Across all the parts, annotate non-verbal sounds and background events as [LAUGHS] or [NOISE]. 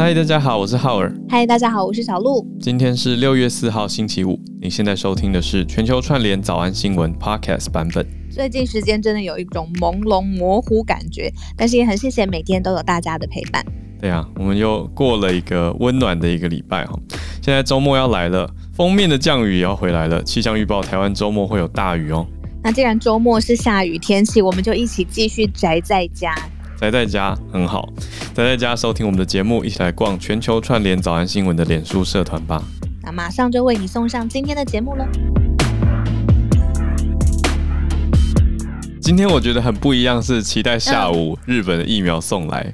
嗨，大家好，我是浩尔。嗨，大家好，我是小鹿。今天是六月四号星期五。你现在收听的是全球串联早安新闻 Podcast 版本。最近时间真的有一种朦胧模糊感觉，但是也很谢谢每天都有大家的陪伴。对啊，我们又过了一个温暖的一个礼拜哈。现在周末要来了，封面的降雨也要回来了。气象预报，台湾周末会有大雨哦。那既然周末是下雨天气，我们就一起继续宅在家。宅在家很好，宅在家收听我们的节目，一起来逛全球串联早安新闻的脸书社团吧。那马上就为你送上今天的节目了。今天我觉得很不一样，是期待下午日本的疫苗送来。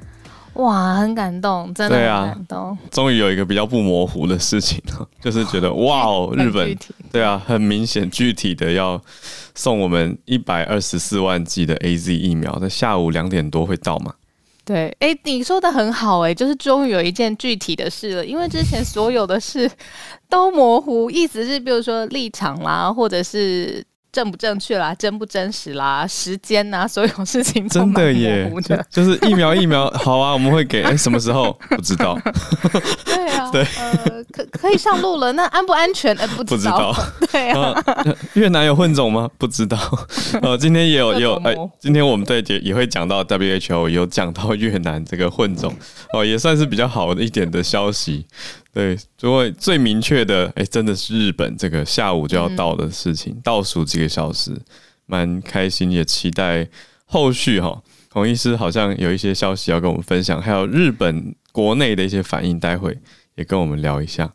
哇，很感动，真的很感动。终于、啊、有一个比较不模糊的事情了，[LAUGHS] 就是觉得哇哦，日本对啊，很明显具体的要送我们一百二十四万剂的 AZ 疫苗，在下午两点多会到吗？对，哎、欸，你说的很好、欸，哎，就是终于有一件具体的事了，因为之前所有的事 [LAUGHS] 都模糊，意思是比如说立场啦，或者是。正不正确啦，真不真实啦，时间呐，所有事情真的耶，就，就是疫苗疫苗好啊，我们会给 [LAUGHS] 什么时候不知道？对啊，[LAUGHS] 对，呃，可可以上路了，那安不安全？哎、欸，不知道。[LAUGHS] 对啊、呃，越南有混种吗？不知道。呃，今天也有也有哎、欸，今天我们对也也会讲到 WHO 有讲到越南这个混种哦、呃，也算是比较好的一点的消息。对，因为最明确的，哎，真的是日本这个下午就要到的事情，嗯、倒数几个小时，蛮开心，也期待后续哈。孔医师好像有一些消息要跟我们分享，还有日本国内的一些反应，待会也跟我们聊一下。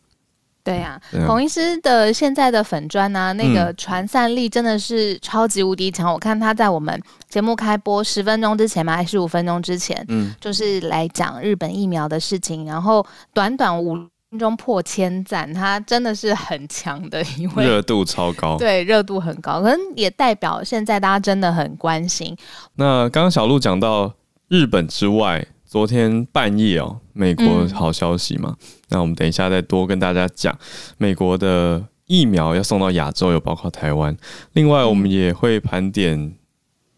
对呀、啊，孔医师的现在的粉砖啊，那个传散力真的是超级无敌强。嗯、我看他在我们节目开播十分钟之前嘛，还是五分钟之前，嗯，就是来讲日本疫苗的事情，然后短短五。中破千赞，他真的是很强的一位，热度超高，[LAUGHS] 对，热度很高，可能也代表现在大家真的很关心。那刚刚小鹿讲到日本之外，昨天半夜哦，美国好消息嘛，嗯、那我们等一下再多跟大家讲美国的疫苗要送到亚洲，有包括台湾。另外，我们也会盘点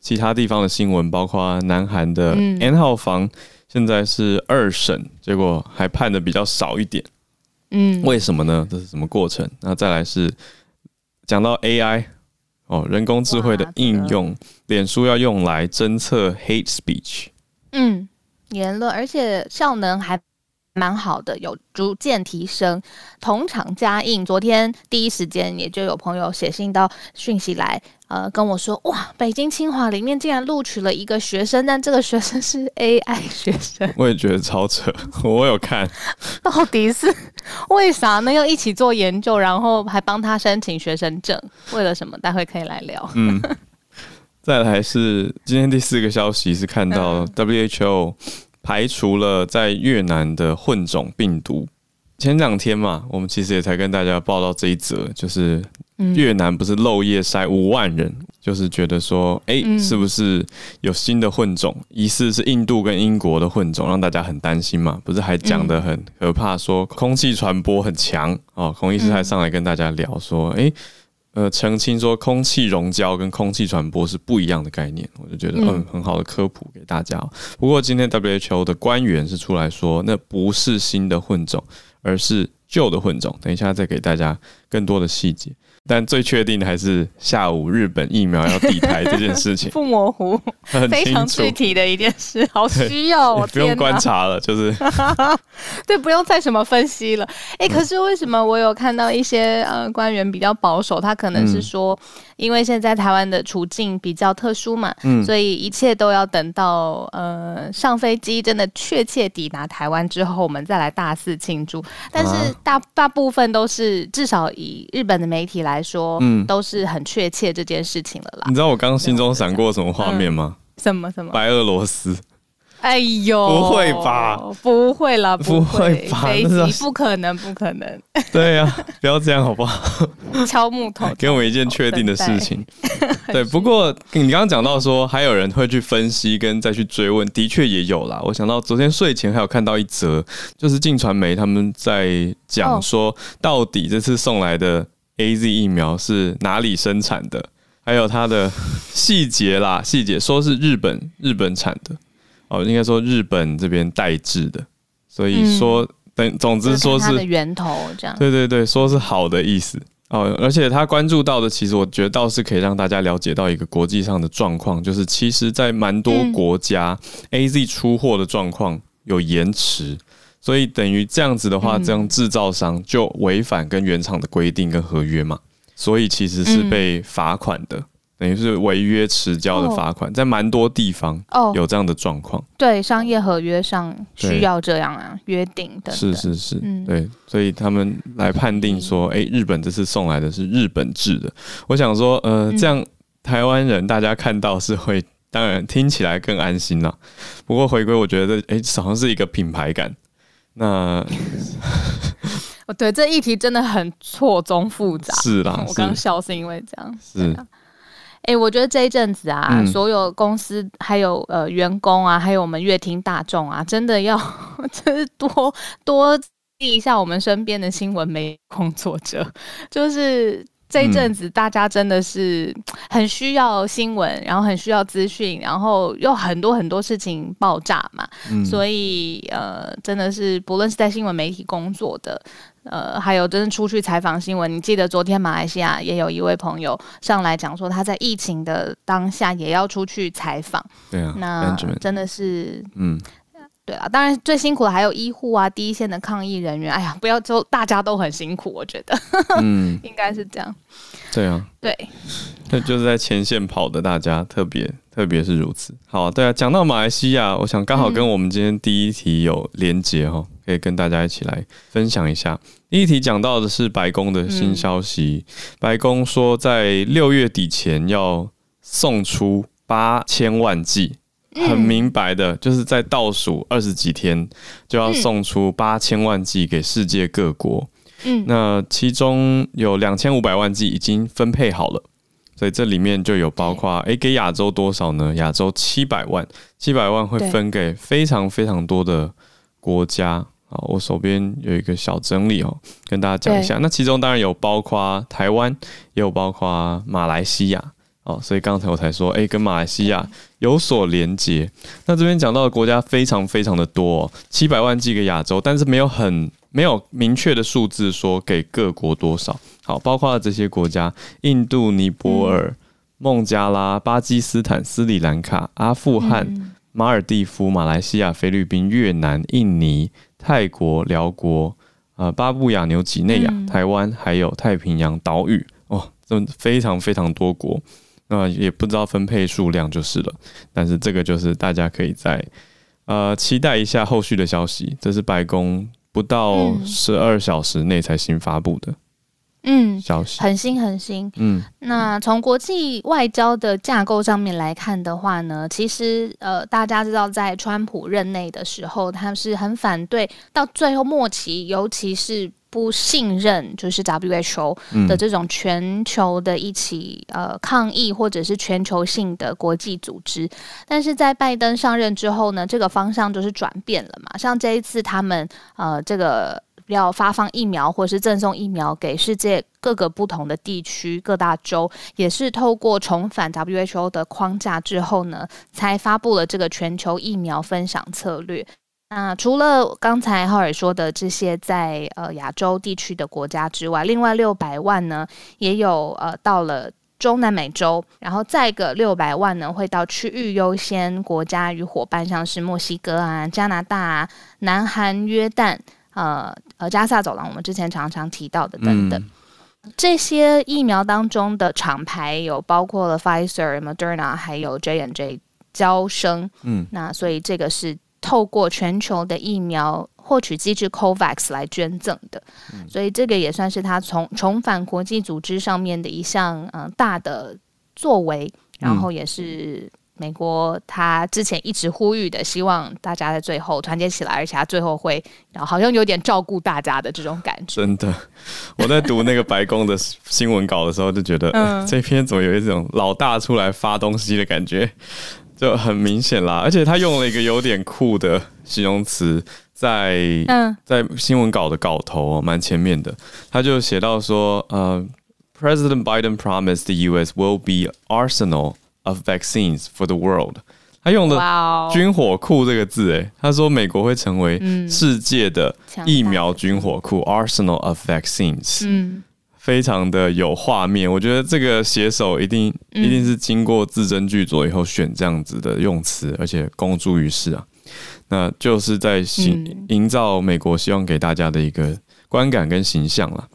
其他地方的新闻，包括南韩的 N 号房现在是二审，结果还判的比较少一点。嗯，为什么呢？这是什么过程？那再来是讲到 AI 哦，人工智慧的应用，脸书要用来侦测 hate speech，嗯，言论，而且效能还蛮好的，有逐渐提升，同场加映。昨天第一时间也就有朋友写信到讯息来，呃，跟我说，哇，北京清华里面竟然录取了一个学生，但这个学生是 [LAUGHS] AI 学生。我也觉得超扯，[LAUGHS] 我有看，[LAUGHS] 到底是为啥呢？要一起做研究，然后还帮他申请学生证，为了什么？待会可以来聊。嗯，再来是今天第四个消息是看到 WHO。排除了在越南的混种病毒。前两天嘛，我们其实也才跟大家报道这一则，就是越南不是漏夜筛五万人，嗯、就是觉得说，哎、欸，是不是有新的混种？疑似是印度跟英国的混种，让大家很担心嘛。不是还讲得很可怕，说空气传播很强哦。孔医师还上来跟大家聊说，哎、欸。呃，澄清说空气溶胶跟空气传播是不一样的概念，我就觉得嗯，嗯，很好的科普给大家。不过今天 WHO 的官员是出来说，那不是新的混种，而是旧的混种。等一下再给大家更多的细节。但最确定的还是下午日本疫苗要抵台这件事情，[LAUGHS] 不模糊，非常具体的一件事，好需要 [LAUGHS] 我，不用观察了，就是。[LAUGHS] 对，不用再什么分析了。哎、欸，可是为什么我有看到一些呃官员比较保守，他可能是说，因为现在台湾的处境比较特殊嘛，嗯，所以一切都要等到呃上飞机真的确切抵达台湾之后，我们再来大肆庆祝。但是大大部分都是至少以日本的媒体来。来说，嗯，都是很确切这件事情了啦。你知道我刚刚心中闪过什么画面吗？什么什么？白俄罗斯？哎呦，不会吧？不会啦，不会吧？飞机不可能，不可能。对呀，不要这样好不好？敲木头，[LAUGHS] 给我们一件确定的事情。对，不过你刚刚讲到说还有人会去分析跟再去追问，的确也有啦。我想到昨天睡前还有看到一则，就是镜传媒他们在讲说，到底这次送来的。AZ 疫苗是哪里生产的？还有它的细节啦，[LAUGHS] 细节说是日本日本产的哦，应该说日本这边代制的，所以说等、嗯、总之说是它的源头这样。对对对，说是好的意思哦。而且他关注到的，其实我觉得倒是可以让大家了解到一个国际上的状况，就是其实在蛮多国家、嗯、AZ 出货的状况有延迟，所以等于这样子的话，这样制造商就违反跟原厂的规定跟合约嘛，所以其实是被罚款的。嗯等于是违约迟交的罚款，在蛮多地方有这样的状况。对，商业合约上需要这样啊，约定的。是是是，嗯，对，所以他们来判定说，哎，日本这次送来的是日本制的。我想说，呃，这样台湾人大家看到是会，当然听起来更安心了。不过回归，我觉得，哎，好像是一个品牌感。那，哦，对，这议题真的很错综复杂。[LAUGHS] 是啦，[LAUGHS] 我刚笑是因为这样。是。哎、欸，我觉得这一阵子啊，嗯、所有公司还有呃员工啊，还有我们乐听大众啊，真的要 [LAUGHS] 就是多多记一下我们身边的新闻媒体工作者，就是这一阵子大家真的是很需要新闻，然后很需要资讯，然后又很多很多事情爆炸嘛，嗯、所以呃，真的是不论是在新闻媒体工作的。呃，还有真的出去采访新闻，你记得昨天马来西亚也有一位朋友上来讲说，他在疫情的当下也要出去采访。对啊，那真的是，嗯，对啊，当然最辛苦的还有医护啊，第一线的抗疫人员。哎呀，不要就大家都很辛苦，我觉得，嗯，[LAUGHS] 应该是这样。对啊，对，那就是在前线跑的大家特别特别是如此。好，对啊，讲到马来西亚，我想刚好跟我们今天第一题有连结哈。嗯可以跟大家一起来分享一下。第一题讲到的是白宫的新消息，嗯、白宫说在六月底前要送出八千万剂，嗯、很明白的，就是在倒数二十几天就要送出八千万剂给世界各国。嗯，那其中有两千五百万剂已经分配好了，所以这里面就有包括，诶、欸，给亚洲多少呢？亚洲七百万，七百万会分给非常非常多的国家。啊，我手边有一个小整理哦，跟大家讲一下。那其中当然有包括台湾，也有包括马来西亚哦。所以刚才我才说，诶，跟马来西亚有所连接。那这边讲到的国家非常非常的多，七百万寄给亚洲，但是没有很没有明确的数字说给各国多少。好，包括了这些国家：印度、尼泊尔、孟加拉、巴基斯坦、斯里兰卡、阿富汗、马尔蒂夫、马来西亚、菲律宾、越南、印尼。泰国、寮国、呃，巴布亚纽几内亚、嗯、台湾，还有太平洋岛屿，哦，这非常非常多国，那、呃、也不知道分配数量就是了。但是这个就是大家可以在呃期待一下后续的消息。这是白宫不到十二小时内才新发布的。嗯，消息很新很新。嗯，那从国际外交的架构上面来看的话呢，其实呃，大家知道在川普任内的时候，他是很反对，到最后末期，尤其是不信任，就是 WHO 的这种全球的一起呃抗议或者是全球性的国际组织。但是在拜登上任之后呢，这个方向就是转变了嘛。像这一次他们呃这个。要发放疫苗或是赠送疫苗给世界各个不同的地区、各大洲，也是透过重返 WHO 的框架之后呢，才发布了这个全球疫苗分享策略。那除了刚才浩尔说的这些在呃亚洲地区的国家之外，另外六百万呢，也有呃到了中南美洲，然后再个六百万呢会到区域优先国家与伙伴，像是墨西哥啊、加拿大啊、南韩、约旦。呃呃，加萨走廊，我们之前常常提到的等等，嗯、这些疫苗当中的厂牌有包括了 Pfizer、Moderna，还有 J&J 交生。嗯，那所以这个是透过全球的疫苗获取机制 COVAX 来捐赠的，嗯、所以这个也算是他从重返国际组织上面的一项嗯、呃、大的作为，然后也是。美国他之前一直呼吁的，希望大家在最后团结起来，而且他最后会，然后好像有点照顾大家的这种感觉。真的，[LAUGHS] 我在读那个白宫的新闻稿的时候，就觉得、嗯。呃、这篇怎么有一种老大出来发东西的感觉，就很明显啦。而且他用了一个有点酷的形容词，在嗯，在新闻稿的稿头蛮前面的，他就写到说，呃，President Biden promised the U.S. will be arsenal of vaccines for the world，他用的“军火库”这个字，哎，他说美国会成为世界的疫苗军火库 （Arsenal of Vaccines）。嗯，非常的有画面。我觉得这个写手一定一定是经过字斟句酌以后选这样子的用词，而且公诸于世啊。那就是在营营造美国希望给大家的一个观感跟形象了。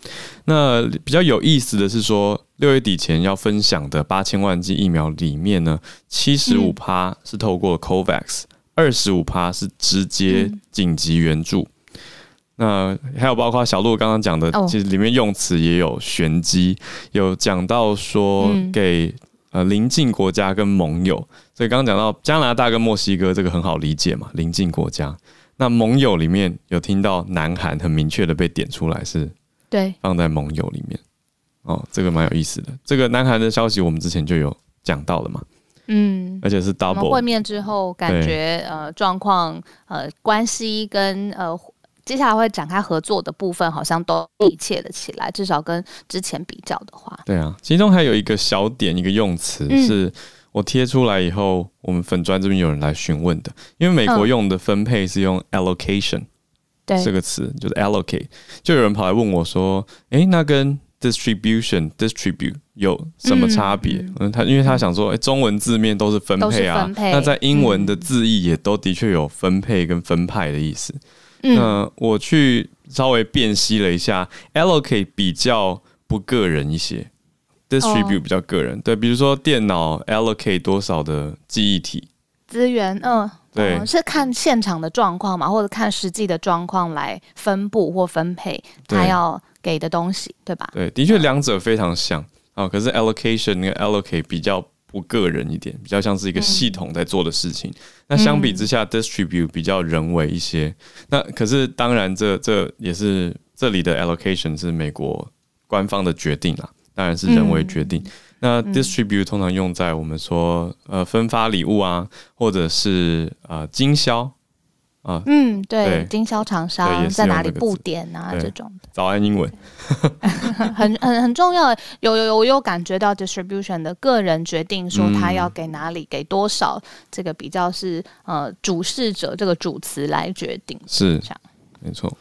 那比较有意思的是说，六月底前要分享的八千万剂疫苗里面呢，七十五趴是透过 COVAX，二十五趴是直接紧急援助。那还有包括小鹿刚刚讲的，其实里面用词也有玄机，有讲到说给。呃，邻近国家跟盟友，所以刚刚讲到加拿大跟墨西哥，这个很好理解嘛，邻近国家。那盟友里面有听到南韩很明确的被点出来，是对放在盟友里面。哦，这个蛮有意思的。这个南韩的消息我们之前就有讲到了嘛，嗯，而且是 double 会面之后感觉呃状况呃关系跟呃。接下来会展开合作的部分，好像都密切了起来，至少跟之前比较的话。对啊，其中还有一个小点，一个用词是我贴出来以后，我们粉砖这边有人来询问的，因为美国用的分配是用 allocation，对这个词就是 allocate，就有人跑来问我说：“哎，那跟 distribution distribute 有什么差别？”嗯，他因为他想说，哎，中文字面都是分配啊，那在英文的字义也都的确有分配跟分派的意思。那我去稍微辨析了一下，allocate 比较不个人一些，distribute 比较个人。对，比如说电脑 allocate 多少的记忆体资源，嗯，对，是看现场的状况嘛，或者看实际的状况来分布或分配他要给的东西，对吧？对，的确两者非常像啊。可是 allocation 跟个 allocate 比较。不个人一点，比较像是一个系统在做的事情。嗯、那相比之下、嗯、，distribute 比较人为一些。那可是当然这，这这也是这里的 allocation 是美国官方的决定啦，当然是人为决定。嗯、那 distribute 通常用在我们说呃分发礼物啊，或者是呃经销。啊，嗯，对，对经销厂商在哪里布点啊？这种早安英文，[LAUGHS] 很很很重要。有有有，我有感觉到 distribution 的个人决定说他要给哪里、嗯、给多少，这个比较是呃主事者这个主词来决定，是这样，没错。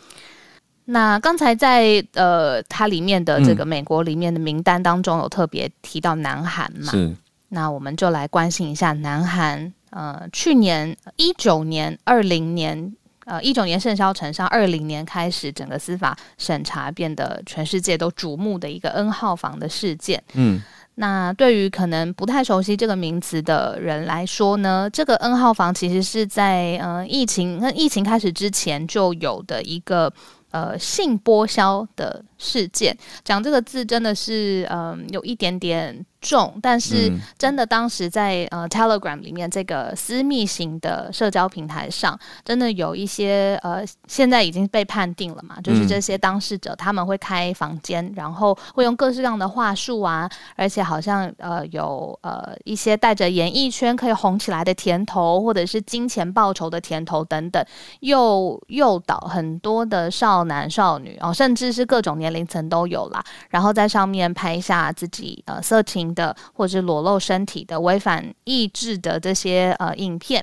那刚才在呃它里面的这个美国里面的名单当中有特别提到南韩嘛？是，那我们就来关心一下南韩。呃，去年一九年、二零年，呃，一九年盛嚣尘上，二零年开始整个司法审查变得全世界都瞩目的一个 N 号房的事件。嗯，那对于可能不太熟悉这个名词的人来说呢，这个 N 号房其实是在呃疫情跟疫情开始之前就有的一个呃性剥削的事件。讲这个字真的是嗯、呃、有一点点。重，但是真的当时在呃 Telegram 里面这个私密型的社交平台上，真的有一些呃现在已经被判定了嘛，就是这些当事者他们会开房间，然后会用各式各样的话术啊，而且好像呃有呃一些带着演艺圈可以红起来的甜头，或者是金钱报酬的甜头等等，又诱导很多的少男少女哦，甚至是各种年龄层都有啦，然后在上面拍下自己呃色情。的或者是裸露身体的违反意志的这些呃影片，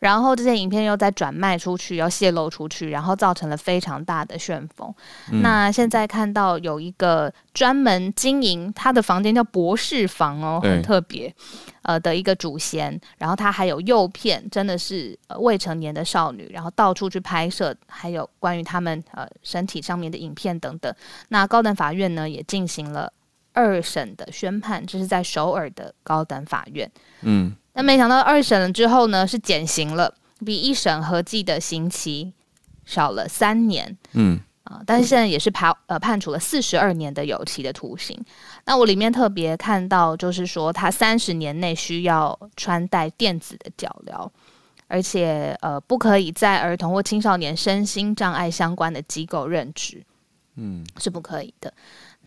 然后这些影片又再转卖出去，要泄露出去，然后造成了非常大的旋风。嗯、那现在看到有一个专门经营他的房间叫博士房哦，很特别呃的一个主嫌，然后他还有诱骗，真的是未成年的少女，然后到处去拍摄，还有关于他们呃身体上面的影片等等。那高等法院呢也进行了。二审的宣判，这是在首尔的高等法院。嗯，那没想到二审了之后呢，是减刑了，比一审合计的刑期少了三年。嗯啊，但是现在也是判呃判处了四十二年的有期的徒刑。那我里面特别看到，就是说他三十年内需要穿戴电子的脚镣，而且呃不可以在儿童或青少年身心障碍相关的机构任职。嗯，是不可以的。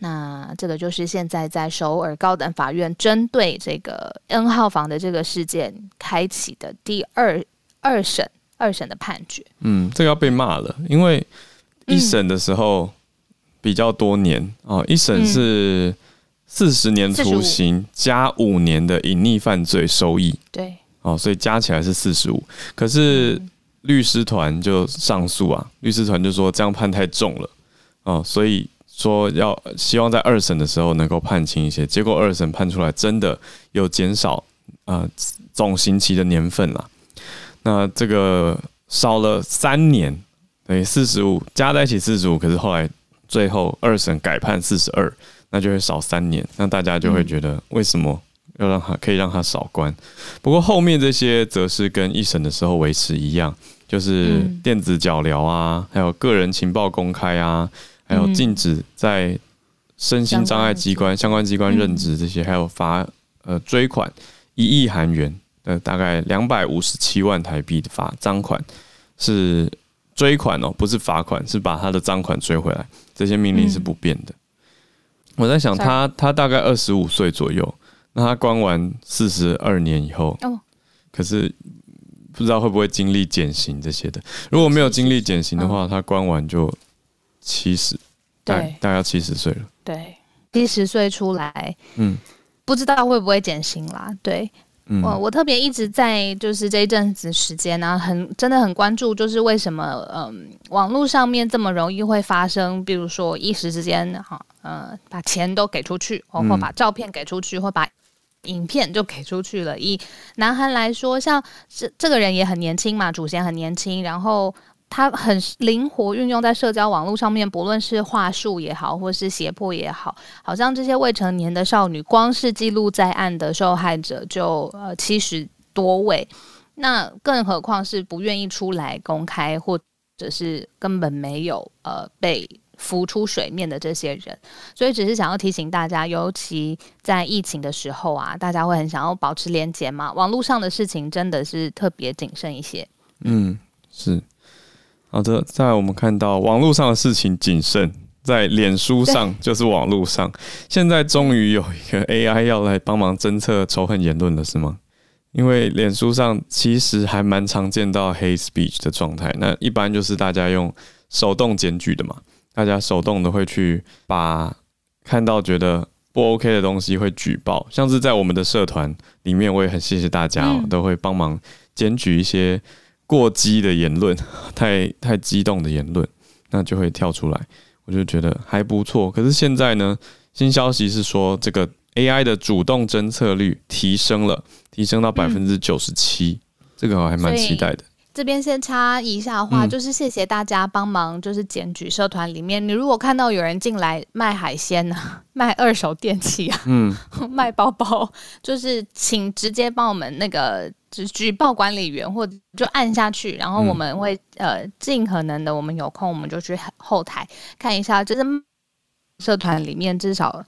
那这个就是现在在首尔高等法院针对这个 N 号房的这个事件开启的第二二审二审的判决。嗯，这个要被骂了，因为一审的时候比较多年、嗯、哦，一审是四十年徒刑加五年的隐匿犯罪收益。对。哦，所以加起来是四十五。可是律师团就上诉啊，律师团就说这样判太重了哦，所以说要希望在二审的时候能够判轻一些。结果二审判出来真的有减少呃总刑期的年份了。那这个少了三年，等于四十五加在一起四十五，可是后来最后二审改判四十二，那就会少三年。那大家就会觉得为什么？要让他可以让他少关，不过后面这些则是跟一审的时候维持一样，就是电子脚镣啊，还有个人情报公开啊，还有禁止在身心障碍机关相关机关任职这些，还有罚呃追款一亿韩元呃大概两百五十七万台币的罚赃款，是追款哦，不是罚款，是把他的赃款追回来，这些命令是不变的。我在想他他大概二十五岁左右。那他关完四十二年以后，可是不知道会不会经历减刑这些的。如果没有经历减刑的话，他关完就七十，对，大概七十岁了。对，七十岁出来，嗯，不知道会不会减刑啦。对，嗯、我我特别一直在就是这一阵子时间呢、啊，很真的很关注，就是为什么嗯，网络上面这么容易会发生，比如说一时之间哈，呃，把钱都给出去，或或把照片给出去，或把影片就给出去了。以南韩来说，像这这个人也很年轻嘛，祖先很年轻，然后他很灵活运用在社交网络上面，不论是话术也好，或是胁迫也好，好像这些未成年的少女，光是记录在案的受害者就呃七十多位，那更何况是不愿意出来公开，或者是根本没有呃被。浮出水面的这些人，所以只是想要提醒大家，尤其在疫情的时候啊，大家会很想要保持连结嘛。网络上的事情真的是特别谨慎一些。嗯，是。好的，再来我们看到网络上的事情谨慎，在脸书上就是网络上，现在终于有一个 [LAUGHS] AI 要来帮忙侦测仇恨言论了，是吗？因为脸书上其实还蛮常见到 hate speech 的状态，那一般就是大家用手动检举的嘛。大家手动的会去把看到觉得不 OK 的东西会举报，像是在我们的社团里面，我也很谢谢大家哦，都会帮忙检举一些过激的言论，[LAUGHS] 太太激动的言论，那就会跳出来，我就觉得还不错。可是现在呢，新消息是说这个 AI 的主动侦测率提升了，提升到百分之九十七，这个我还蛮期待的。这边先插一下话，嗯、就是谢谢大家帮忙，就是检举社团里面，你如果看到有人进来卖海鲜啊，[LAUGHS] 卖二手电器啊，嗯，[LAUGHS] 卖包包，就是请直接帮我们那个就举报管理员，或者就按下去，然后我们会、嗯、呃尽可能的，我们有空我们就去后台看一下，就是社团里面至少。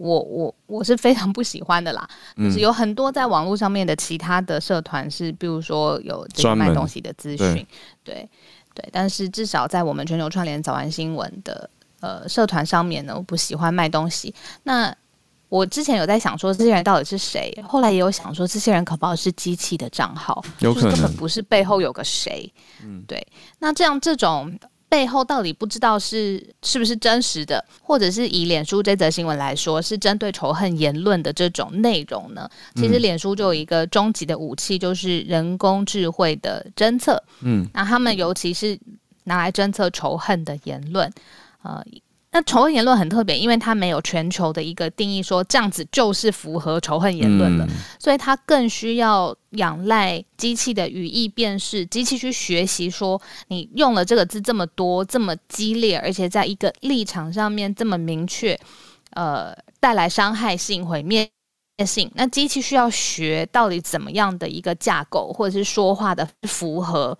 我我我是非常不喜欢的啦，嗯、就是有很多在网络上面的其他的社团是，比如说有这个卖东西的资讯，对对，但是至少在我们全球串联早安新闻的呃社团上面呢，我不喜欢卖东西。那我之前有在想说这些人到底是谁，后来也有想说这些人可不好是机器的账号，有可能根本不是背后有个谁，嗯，对。那这样这种。背后到底不知道是是不是真实的，或者是以脸书这则新闻来说，是针对仇恨言论的这种内容呢？其实脸书就有一个终极的武器，就是人工智慧的侦测。嗯，那他们尤其是拿来侦测仇恨的言论，呃。那仇恨言论很特别，因为它没有全球的一个定义，说这样子就是符合仇恨言论的，嗯、所以它更需要仰赖机器的语义辨识，机器去学习说你用了这个字这么多，这么激烈，而且在一个立场上面这么明确，呃，带来伤害性、毁灭性。那机器需要学到底怎么样的一个架构，或者是说话的符合。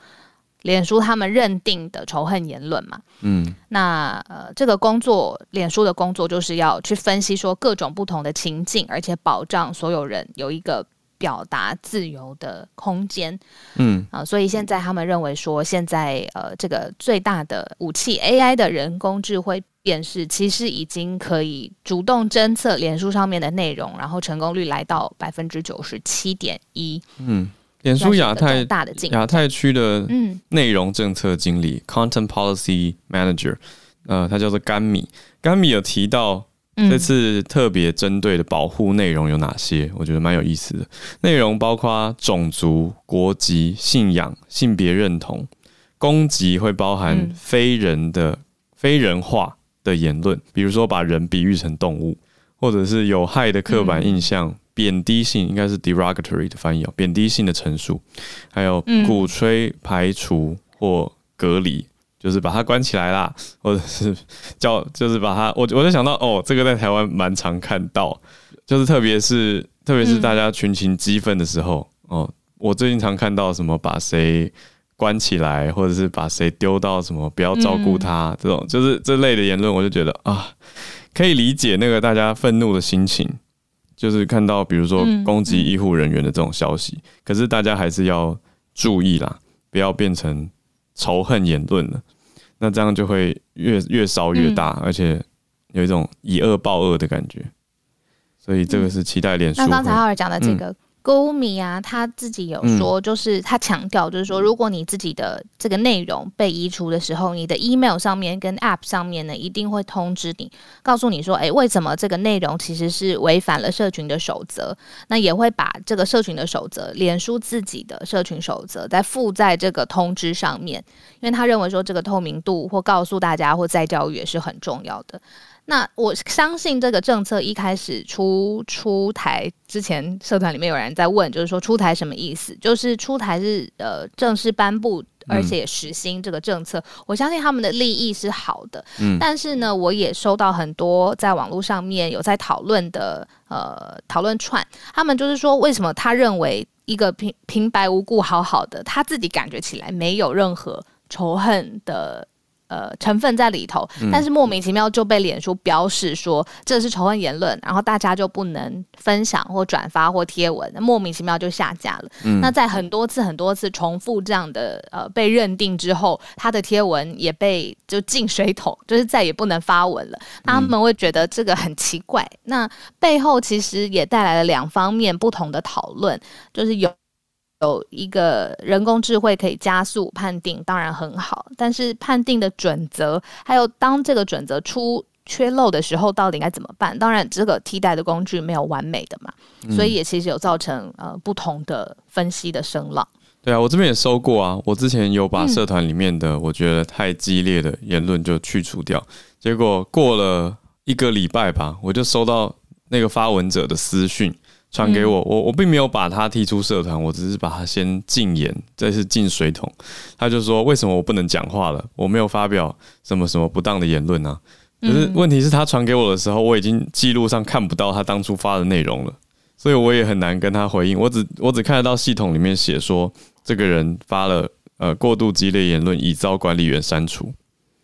脸书他们认定的仇恨言论嘛，嗯，那呃，这个工作，脸书的工作就是要去分析说各种不同的情境，而且保障所有人有一个表达自由的空间，嗯。啊，所以现在他们认为说，现在呃，这个最大的武器 AI 的人工智慧辨识，其实已经可以主动侦测脸书上面的内容，然后成功率来到百分之九十七点一，嗯。脸书亚太亚太区的内容政策经理，嗯，Content Policy Manager，呃，他叫做甘米。甘米有提到这次特别针对的保护内容有哪些？我觉得蛮有意思的。内容包括种族、国籍、信仰、性别认同，攻击会包含非人的、非人化的言论，比如说把人比喻成动物，或者是有害的刻板印象、贬低性，应该是 derogatory 的翻译哦，贬低性的陈述，还有鼓吹排除或隔离。就是把它关起来啦，[LAUGHS] 或者是叫，就是把它，我我就想到，哦，这个在台湾蛮常看到，就是特别是特别是大家群情激愤的时候，嗯、哦，我最近常看到什么把谁关起来，或者是把谁丢到什么不要照顾他、嗯、这种，就是这类的言论，我就觉得啊，可以理解那个大家愤怒的心情，就是看到比如说攻击医护人员的这种消息，可是大家还是要注意啦，不要变成。仇恨言论了，那这样就会越越烧越大，嗯、而且有一种以恶报恶的感觉，所以这个是期待脸书。那刚才浩尔讲的这个。嗯 Gumi 啊，他自己有说，就是他强调，就是说，如果你自己的这个内容被移除的时候，你的 email 上面跟 app 上面呢，一定会通知你，告诉你说，哎，为什么这个内容其实是违反了社群的守则？那也会把这个社群的守则，脸书自己的社群守则，再附在这个通知上面，因为他认为说，这个透明度或告诉大家或再教育也是很重要的。那我相信这个政策一开始出出台之前，社团里面有人在问，就是说出台什么意思？就是出台是呃正式颁布，而且实行这个政策。嗯、我相信他们的利益是好的，嗯，但是呢，我也收到很多在网络上面有在讨论的呃讨论串，他们就是说，为什么他认为一个平平白无故好好的，他自己感觉起来没有任何仇恨的。呃，成分在里头，但是莫名其妙就被脸书标示说这是仇恨言论，然后大家就不能分享或转发或贴文，莫名其妙就下架了。嗯、那在很多次很多次重复这样的呃被认定之后，他的贴文也被就进水桶，就是再也不能发文了。那他们会觉得这个很奇怪，那背后其实也带来了两方面不同的讨论，就是有。有一个人工智慧可以加速判定，当然很好。但是判定的准则，还有当这个准则出缺漏的时候，到底该怎么办？当然，这个替代的工具没有完美的嘛，嗯、所以也其实有造成呃不同的分析的声浪。对啊，我这边也收过啊。我之前有把社团里面的我觉得太激烈的言论就去除掉，结果过了一个礼拜吧，我就收到那个发文者的私讯。传给我，我我并没有把他踢出社团，我只是把他先禁言，这是进水桶。他就说：“为什么我不能讲话了？我没有发表什么什么不当的言论呢？”可是问题是他传给我的时候，我已经记录上看不到他当初发的内容了，所以我也很难跟他回应。我只我只看得到系统里面写说，这个人发了呃过度激烈言论，已遭管理员删除。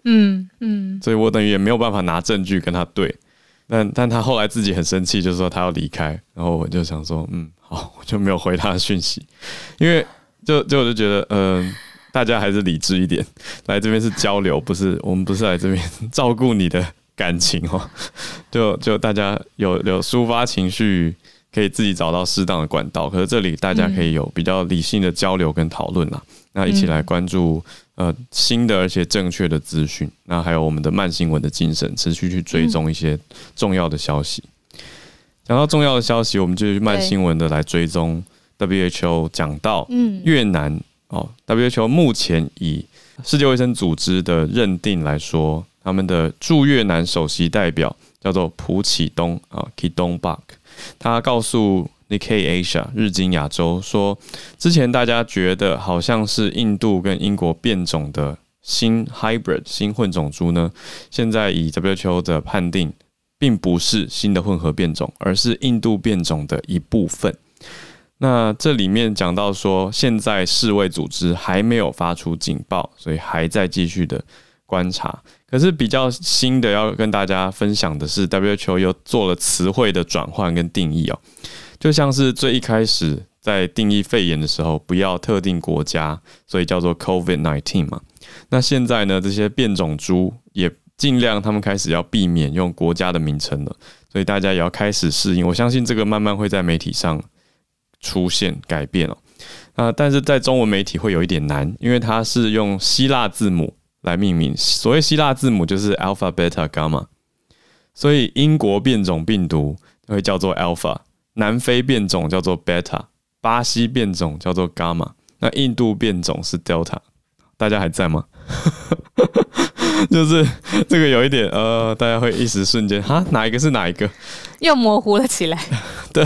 嗯嗯，所以我等于也没有办法拿证据跟他对。但但他后来自己很生气，就是说他要离开，然后我就想说，嗯，好，我就没有回他的讯息，因为就就我就觉得，嗯、呃，大家还是理智一点，来这边是交流，不是我们不是来这边 [LAUGHS] 照顾你的感情哦，就就大家有有抒发情绪，可以自己找到适当的管道，可是这里大家可以有比较理性的交流跟讨论啦，那一起来关注。呃，新的而且正确的资讯，那还有我们的慢新闻的精神，持续去追踪一些重要的消息。讲、嗯、到重要的消息，我们就去慢新闻的来追踪 WHO 讲到越南、嗯、哦，WHO 目前以世界卫生组织的认定来说，他们的驻越南首席代表叫做朴启东啊，Ki Dong Bak，他告诉。Nikkei Asia 日经亚洲说，之前大家觉得好像是印度跟英国变种的新 hybrid 新混种猪呢，现在以 WHO 的判定，并不是新的混合变种，而是印度变种的一部分。那这里面讲到说，现在世卫组织还没有发出警报，所以还在继续的观察。可是比较新的要跟大家分享的是，WHO 又做了词汇的转换跟定义哦。就像是最一开始在定义肺炎的时候，不要特定国家，所以叫做 COVID-19 嘛。那现在呢，这些变种猪也尽量他们开始要避免用国家的名称了，所以大家也要开始适应。我相信这个慢慢会在媒体上出现改变了。啊，但是在中文媒体会有一点难，因为它是用希腊字母来命名，所谓希腊字母就是 Alpha、Beta、Gamma。所以英国变种病毒会叫做 Alpha，南非变种叫做 Beta，巴西变种叫做 Gamma，那印度变种是 Delta。大家还在吗？[LAUGHS] 就是这个有一点呃，大家会一时瞬间哈，哪一个是哪一个？又模糊了起来。[LAUGHS] 对，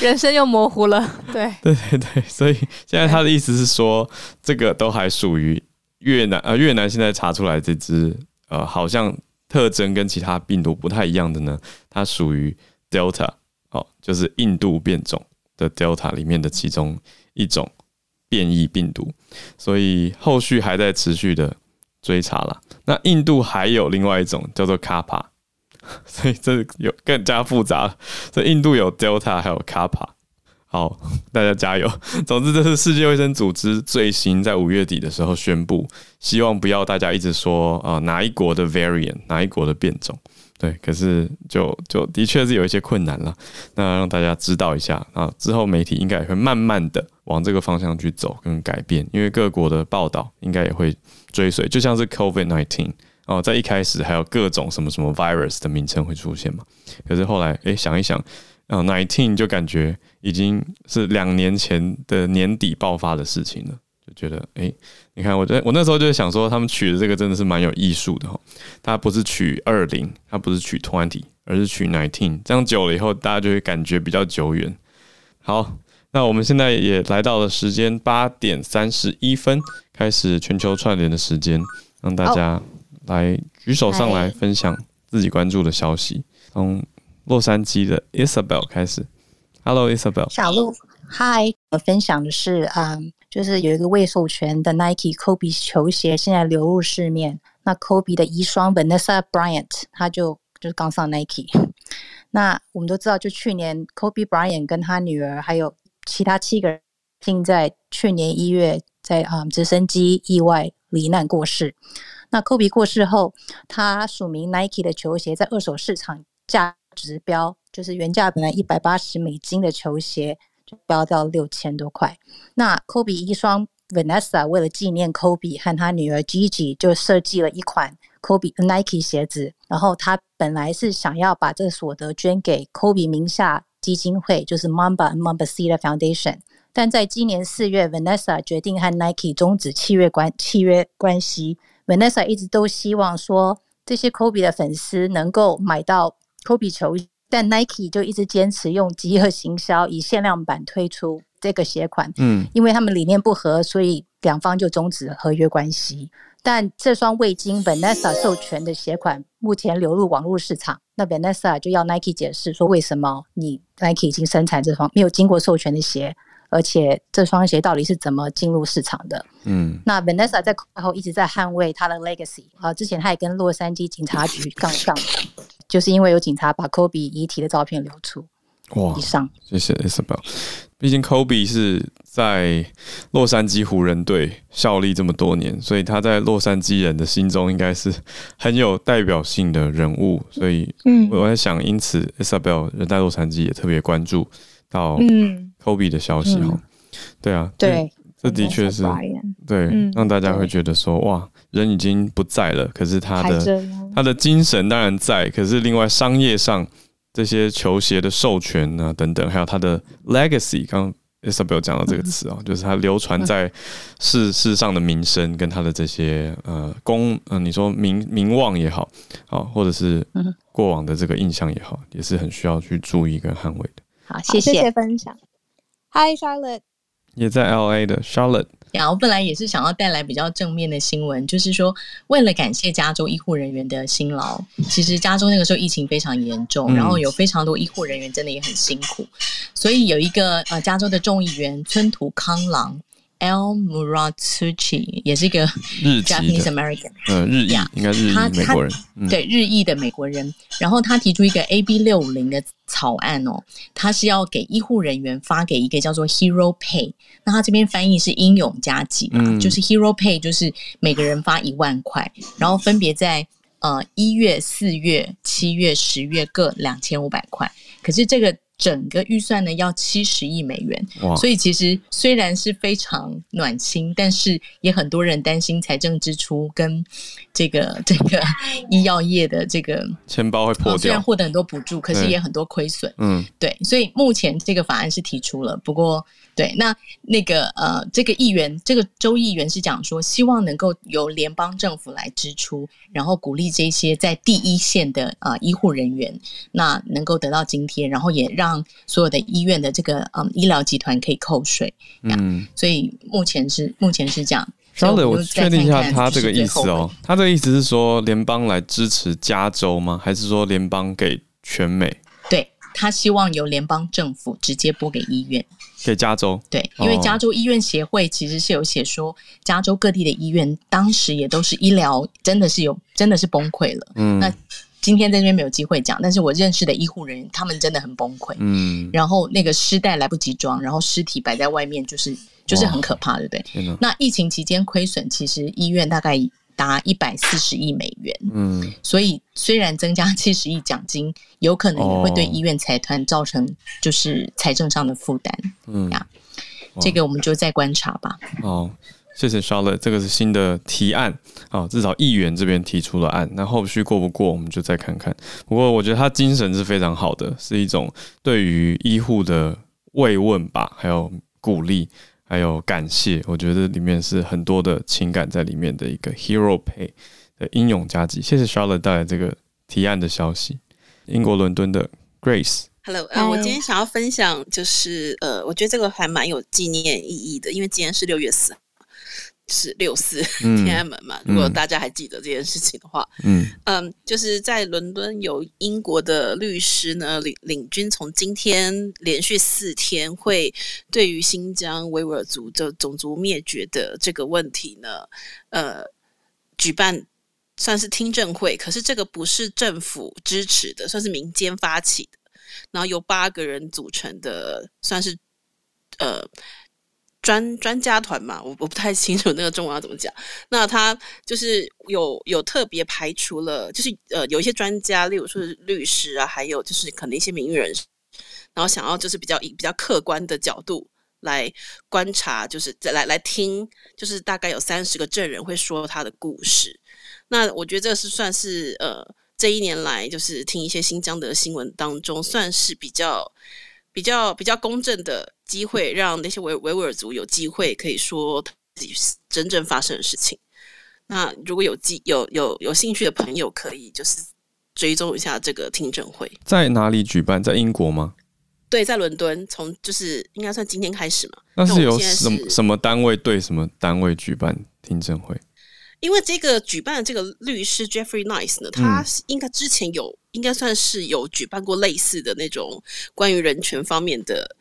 人生又模糊了。对，对对对，所以现在他的意思是说，这个都还属于越南呃，越南现在查出来这只呃，好像特征跟其他病毒不太一样的呢，它属于 Delta，哦，就是印度变种的 Delta 里面的其中一种变异病毒，所以后续还在持续的。追查了，那印度还有另外一种叫做卡帕，所以这有更加复杂了。所以印度有 Delta，还有卡帕。好，[LAUGHS] 大家加油。[LAUGHS] 总之，这是世界卫生组织最新在五月底的时候宣布，希望不要大家一直说啊、哪一国的 variant，哪一国的变种。对，可是就就的确是有一些困难了。那让大家知道一下啊，之后媒体应该也会慢慢的往这个方向去走跟改变，因为各国的报道应该也会追随。就像是 COVID nineteen 哦，在一开始还有各种什么什么 virus 的名称会出现嘛，可是后来哎、想一想啊，nineteen 就感觉已经是两年前的年底爆发的事情了。就觉得，哎、欸，你看，我觉得我那时候就想说，他们取的这个真的是蛮有艺术的哈。它不是取二零，它不是取 twenty，而是取 nineteen。这样久了以后，大家就会感觉比较久远。好，那我们现在也来到了时间八点三十一分，开始全球串联的时间，让大家来举手上来分享自己关注的消息。从洛杉矶的 Isabel 开始，Hello Isabel，小鹿，Hi，我分享的是，嗯。就是有一个未授权的 Nike Kobe 球鞋现在流入市面，那 Kobe 的遗孀 Vanessa Bryant 他就就是刚上 Nike。那我们都知道，就去年 Kobe Bryant 跟他女儿还有其他七个人，竟在去年一月在啊、嗯、直升机意外罹难过世。那 Kobe 过世后，他署名 Nike 的球鞋在二手市场价值标，就是原价本来一百八十美金的球鞋。就飙到六千多块。那 Kobe 一双 Vanessa 为了纪念 Kobe 和他女儿 Gigi，就设计了一款 Kobe Nike 鞋子。然后他本来是想要把这个所得捐给 Kobe 名下基金会，就是 Mamba Mambacita Foundation。但在今年四月，Vanessa 决定和 Nike 终止契约关契约关系。Vanessa 一直都希望说，这些 Kobe 的粉丝能够买到 Kobe 球。但 Nike 就一直坚持用饥饿行销，以限量版推出这个鞋款。嗯，因为他们理念不合，所以两方就终止合约关系。但这双未经 Vanessa 授权的鞋款目前流入网络市场，那 Vanessa 就要 Nike 解释说，为什么你 Nike 已经生产这双没有经过授权的鞋，而且这双鞋到底是怎么进入市场的？嗯，那 Vanessa 在后后一直在捍卫他的 legacy 啊，之前他也跟洛杉矶警察局杠上。[LAUGHS] 就是因为有警察把 Kobe 遗体的照片流出，哇！以上，谢谢 Isabel。毕竟 Kobe 是在洛杉矶湖人队效力这么多年，所以他在洛杉矶人的心中应该是很有代表性的人物。所以，嗯，我在想，因此 Isabel 人在洛杉矶也特别关注到 Kobe 的消息哈、嗯。对啊，对，这的确是对、嗯，让大家会觉得说，哇。人已经不在了，可是他的他的精神当然在。可是另外商业上这些球鞋的授权啊等等，还有他的 legacy，刚刚 Isabel 讲到这个词哦、嗯，就是他流传在世世上的名声跟他的这些呃功，嗯、呃，你说名名望也好，好或者是过往的这个印象也好，也是很需要去注意跟捍卫的。好，谢谢，谢谢分享。Hi Charlotte，也在 LA 的 Charlotte。然后本来也是想要带来比较正面的新闻，就是说，为了感谢加州医护人员的辛劳，其实加州那个时候疫情非常严重，然后有非常多医护人员真的也很辛苦，所以有一个呃加州的众议员村土康朗。Al Muratsuchi 也是一个 Japanese American，呃，日裔，yeah, 应该日裔美国人，嗯、对，日裔的美国人。然后他提出一个 AB 六五零的草案哦，他是要给医护人员发给一个叫做 Hero Pay，那他这边翻译是英勇加急嘛、嗯，就是 Hero Pay 就是每个人发一万块，然后分别在呃一月、四月、七月、十月各两千五百块。可是这个整个预算呢要七十亿美元。所以其实虽然是非常暖心，但是也很多人担心财政支出跟这个 [LAUGHS] 这个医药业的这个钱包会破掉。虽然获得很多补助，可是也很多亏损。嗯，对，所以目前这个法案是提出了，不过对，那那个呃，这个议员，这个州议员是讲说，希望能够由联邦政府来支出，然后鼓励这些在第一线的啊、呃、医护人员，那能够得到津贴，然后也让所有的医院的这个嗯、呃、医疗集团可以扣税。嗯，所以目前是目前是这样。稍等，我确定一下他这个意思哦。他这个意思是说联邦来支持加州吗？还是说联邦给全美？对，他希望由联邦政府直接拨给医院，给加州。对，因为加州医院协会其实是有写说，加州各地的医院当时也都是医疗真的是有真的是崩溃了。嗯，那今天在这边没有机会讲，但是我认识的医护人员他们真的很崩溃。嗯，然后那个尸袋来不及装，然后尸体摆在外面就是。就是很可怕，对不对？那疫情期间亏损，其实医院大概达一百四十亿美元。嗯，所以虽然增加七十亿奖金，有可能也会对医院财团造成就是财政上的负担。嗯呀，这个我们就再观察吧。哦，谢谢 Charlotte，这个是新的提案啊，至少议员这边提出了案，那后续过不过，我们就再看看。不过我觉得他精神是非常好的，是一种对于医护的慰问吧，还有鼓励。还有感谢，我觉得里面是很多的情感在里面的一个 hero pay 的英勇加急。谢谢 Charlotte 带来这个提案的消息。英国伦敦的 Grace，Hello，呃，我今天想要分享就是呃，我觉得这个还蛮有纪念意义的，因为今天是六月四号。是六四 [LAUGHS] 天安门嘛？嗯、如果大家还记得这件事情的话，嗯嗯，就是在伦敦有英国的律师呢领领军，从今天连续四天会对于新疆维吾尔族的种族灭绝的这个问题呢，呃，举办算是听证会。可是这个不是政府支持的，算是民间发起的，然后由八个人组成的，算是呃。专专家团嘛，我我不太清楚那个中文要怎么讲。[LAUGHS] 那他就是有有特别排除了，就是呃有一些专家，例如说是律师啊，还有就是可能一些名人，然后想要就是比较以比较客观的角度来观察，就是再来来听，就是大概有三十个证人会说他的故事。那我觉得这是算是呃这一年来就是听一些新疆的新闻当中，算是比较。比较比较公正的机会，让那些维维吾尔族有机会可以说自己真正发生的事情。那如果有机有有有兴趣的朋友，可以就是追踪一下这个听证会。在哪里举办？在英国吗？对，在伦敦。从就是应该算今天开始嘛。那是由什么什么单位对什么单位举办听证会？因为这个举办的这个律师 Jeffrey Nice 呢，他应该之前有，应该算是有举办过类似的那种关于人权方面的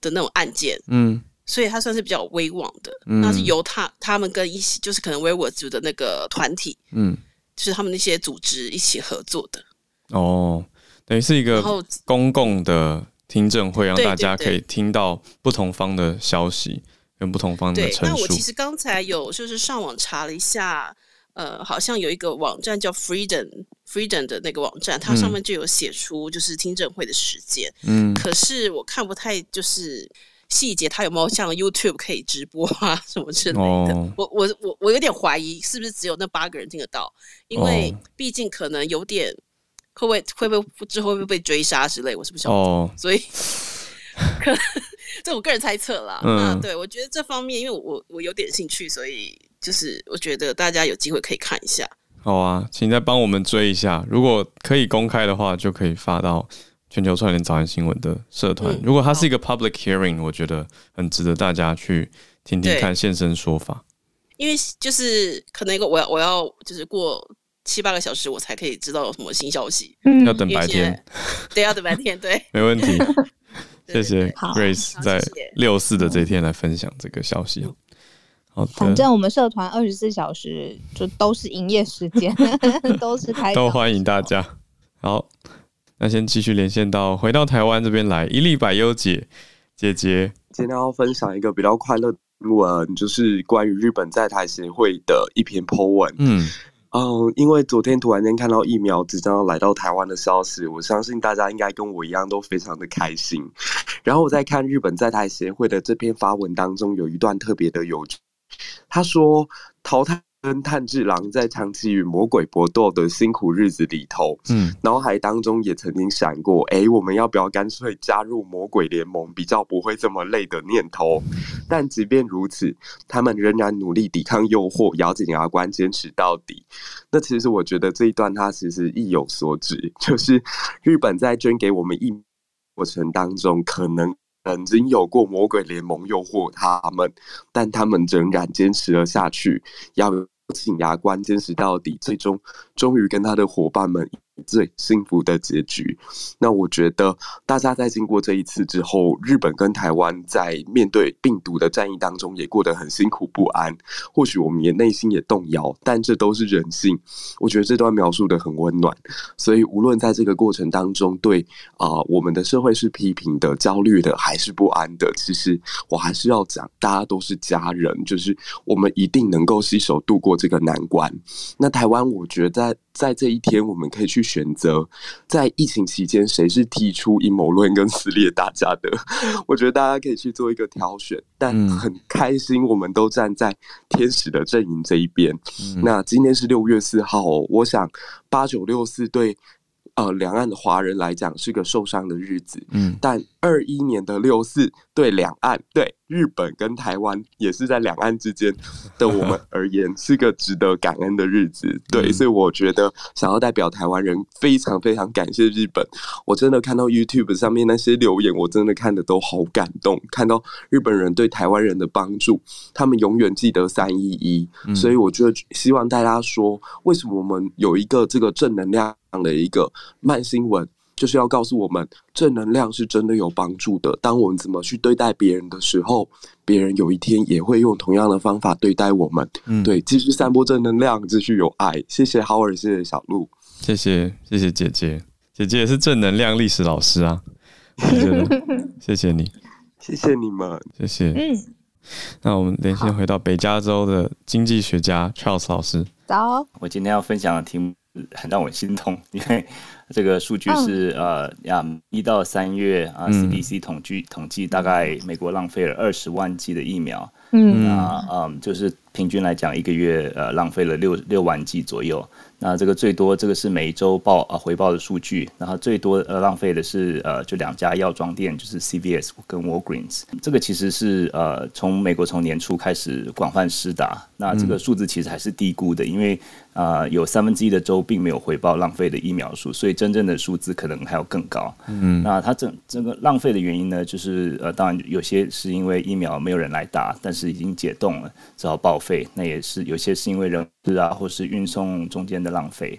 的那种案件，嗯，所以他算是比较威望的。嗯、那是由他他们跟一些就是可能维吾尔族的那个团体，嗯，就是他们那些组织一起合作的。哦，等于是一个公共的听证会，让大家可以听到不同方的消息。跟不同方的陈述。对，那我其实刚才有就是上网查了一下，呃，好像有一个网站叫 Freedom Freedom 的那个网站，它上面就有写出就是听证会的时间。嗯，可是我看不太就是细节，它有没有像 YouTube 可以直播啊什么之类的？哦、我我我我有点怀疑是不是只有那八个人听得到，因为毕竟可能有点会不会会不会之后会不会被追杀之类，我是不是？哦，所以 [LAUGHS] 可。这我个人猜测啦，嗯、那对我觉得这方面，因为我我有点兴趣，所以就是我觉得大家有机会可以看一下。好啊，请再帮我们追一下，如果可以公开的话，就可以发到全球串联早安新闻的社团。嗯、如果它是一个 public hearing，我觉得很值得大家去听听看现身说法。因为就是可能一个我要我要就是过七八个小时，我才可以知道有什么新消息。嗯、要等白天，对，要等白天，对，[LAUGHS] 没问题。谢谢 Grace 在六四的这一天来分享这个消息。好，反正我们社团二十四小时就都是营业时间，[LAUGHS] 都是开，都欢迎大家。好，那先继续连线到回到台湾这边来，一粒百优姐姐姐，今天要分享一个比较快乐的文，就是关于日本在台协会的一篇 po 文。嗯。嗯，因为昨天突然间看到疫苗即将要来到台湾的消息，我相信大家应该跟我一样都非常的开心。然后我在看日本在台协会的这篇发文当中，有一段特别的有趣，他说淘汰。跟炭治郎在长期与魔鬼搏斗的辛苦日子里头，嗯，脑海当中也曾经闪过，哎、欸，我们要不要干脆加入魔鬼联盟，比较不会这么累的念头。但即便如此，他们仍然努力抵抗诱惑，咬紧牙关坚持到底。那其实我觉得这一段他其实意有所指，[LAUGHS] 就是日本在捐给我们疫苗过程当中，可能曾经有过魔鬼联盟诱惑他们，但他们仍然坚持了下去，要。紧牙关坚持到底，最终终于跟他的伙伴们。最幸福的结局。那我觉得，大家在经过这一次之后，日本跟台湾在面对病毒的战役当中，也过得很辛苦不安。或许我们也内心也动摇，但这都是人性。我觉得这段描述的很温暖。所以，无论在这个过程当中，对啊、我们的社会是批评的、焦虑的，还是不安的，其实我还是要讲，大家都是家人，就是我们一定能够携手度过这个难关。那台湾，我觉得。在这一天，我们可以去选择，在疫情期间谁是提出阴谋论跟撕裂大家的。我觉得大家可以去做一个挑选，但很开心，我们都站在天使的阵营这一边。嗯、那今天是六月四号，我想八九六四对呃两岸的华人来讲是个受伤的日子。嗯，但二一年的六四对两岸对。日本跟台湾也是在两岸之间的我们而言是个值得感恩的日子，对，所以我觉得想要代表台湾人非常非常感谢日本。我真的看到 YouTube 上面那些留言，我真的看的都好感动。看到日本人对台湾人的帮助，他们永远记得三一一，所以我就希望大家说，为什么我们有一个这个正能量的一个慢新闻。就是要告诉我们，正能量是真的有帮助的。当我们怎么去对待别人的时候，别人有一天也会用同样的方法对待我们。嗯，对，继续散播正能量，继续有爱。谢谢浩尔，谢谢小鹿，谢谢谢谢姐姐，姐姐也是正能量历史老师啊。谢谢你，[LAUGHS] 谢谢你们，谢谢。嗯，那我们连线回到北加州的经济学家 Charles 老师。早，我今天要分享的题目很让我心痛，因为。这个数据是呃呀，一到三月啊，CDC 统计统计，大概美国浪费了二十万剂的疫苗，嗯啊嗯，就是平均来讲，一个月呃浪费了六六万剂左右。那这个最多，这个是每一周报啊回报的数据。然后最多呃浪费的是呃就两家药妆店，就是 CVS 跟 Walgreens。这个其实是呃从美国从年初开始广泛施打，那这个数字其实还是低估的，因为啊、呃、有三分之一的州并没有回报浪费的疫苗数，所以真正的数字可能还要更高。嗯，那它整这个浪费的原因呢，就是呃当然有些是因为疫苗没有人来打，但是已经解冻了，只好报废。那也是有些是因为人质啊，或是运送中间的浪费。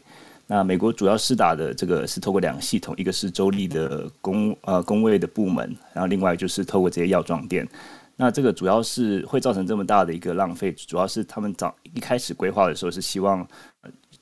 那美国主要施打的这个是透过两个系统，一个是州立的公呃公卫的部门，然后另外就是透过这些药妆店。那这个主要是会造成这么大的一个浪费，主要是他们早一开始规划的时候是希望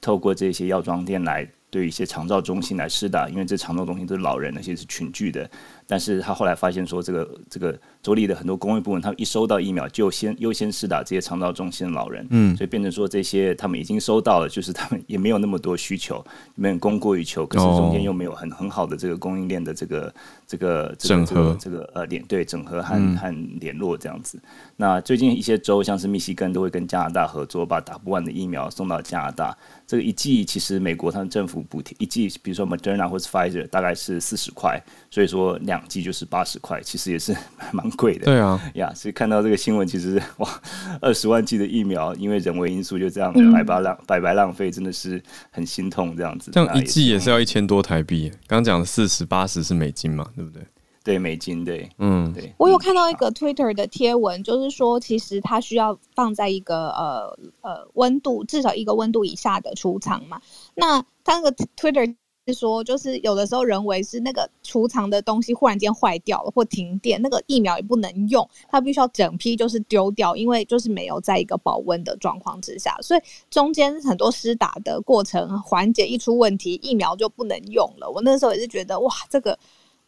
透过这些药妆店来对一些长照中心来施打，因为这长照中心都是老人，那些是群聚的。但是他后来发现说，这个这个州立的很多公卫部门，他们一收到疫苗就先优先施打这些长照中心的老人，嗯，所以变成说这些他们已经收到了，就是他们也没有那么多需求，没有供过于求，可是中间又没有很很好的这个供应链的这个这个整合，这个呃联对整合和和联络这样子。那最近一些州像是密西根都会跟加拿大合作，把打不完的疫苗送到加拿大。这个一剂其实美国他们政府补贴一剂，比如说 Moderna 或者 Pfizer 大概是四十块，所以说两。两剂就是八十块，其实也是 [LAUGHS] 蛮贵的。对啊，呀，所以看到这个新闻，其实哇，[LAUGHS] 二十万剂的疫苗，因为人为因素就这样白白浪白白浪费，真的是很心痛。这样子，这样一剂也是要一千多台币。刚讲的四十八十是美金嘛，对不对？对，美金，对，嗯，对。我有看到一个 Twitter 的贴文，就是说，其实它需要放在一个呃呃温度至少一个温度以下的储藏嘛。那它那个 Twitter。是说，就是有的时候人为是那个储藏的东西忽然间坏掉了或停电，那个疫苗也不能用，它必须要整批就是丢掉，因为就是没有在一个保温的状况之下，所以中间很多施打的过程环节一出问题，疫苗就不能用了。我那时候也是觉得哇，这个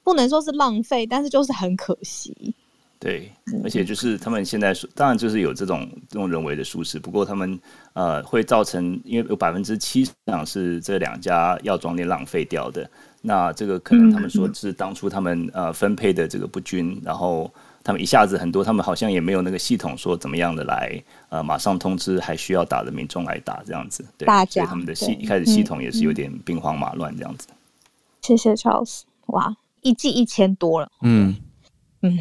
不能说是浪费，但是就是很可惜。对，而且就是他们现在当然就是有这种这种人为的疏失，不过他们呃会造成，因为有百分之七十以上是这两家药妆店浪费掉的。那这个可能他们说是当初他们呃分配的这个不均，然后他们一下子很多，他们好像也没有那个系统说怎么样的来呃马上通知还需要打的民众来打这样子。对，大家所以他们的系一开始系统也是有点兵荒马乱这样子。谢谢 Charles，哇，一季一千多了。嗯嗯。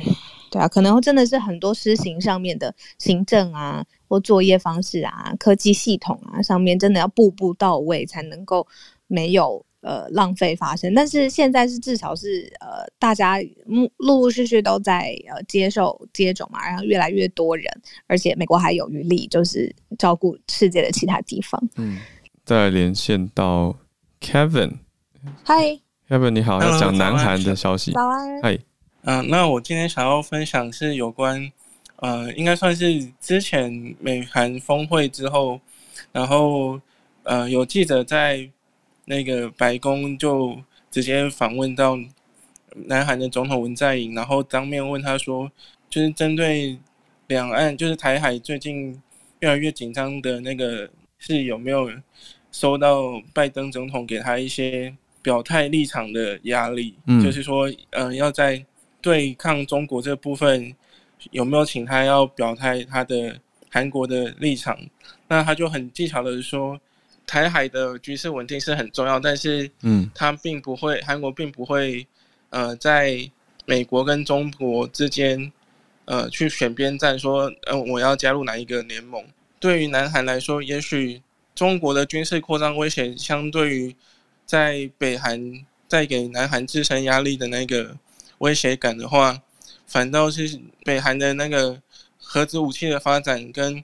对啊，可能真的是很多施行上面的行政啊，或作业方式啊，科技系统啊上面，真的要步步到位，才能够没有呃浪费发生。但是现在是至少是呃大家陆陆续续都在呃接受接种嘛，然后越来越多人，而且美国还有余力，就是照顾世界的其他地方。嗯，再连线到 Kevin，嗨，Kevin 你好，要讲南韩的消息，早安，嗨。嗯、呃，那我今天想要分享是有关，呃，应该算是之前美韩峰会之后，然后呃，有记者在那个白宫就直接访问到南韩的总统文在寅，然后当面问他说，就是针对两岸，就是台海最近越来越紧张的那个，是有没有收到拜登总统给他一些表态立场的压力？嗯，就是说，嗯、呃，要在对抗中国这部分有没有请他要表态他的韩国的立场？那他就很技巧的说，台海的局势稳定是很重要，但是，嗯，他并不会，韩国并不会，呃，在美国跟中国之间，呃，去选边站，说，嗯、呃，我要加入哪一个联盟？对于南韩来说，也许中国的军事扩张威胁，相对于在北韩在给南韩自身压力的那个。威胁感的话，反倒是北韩的那个核子武器的发展跟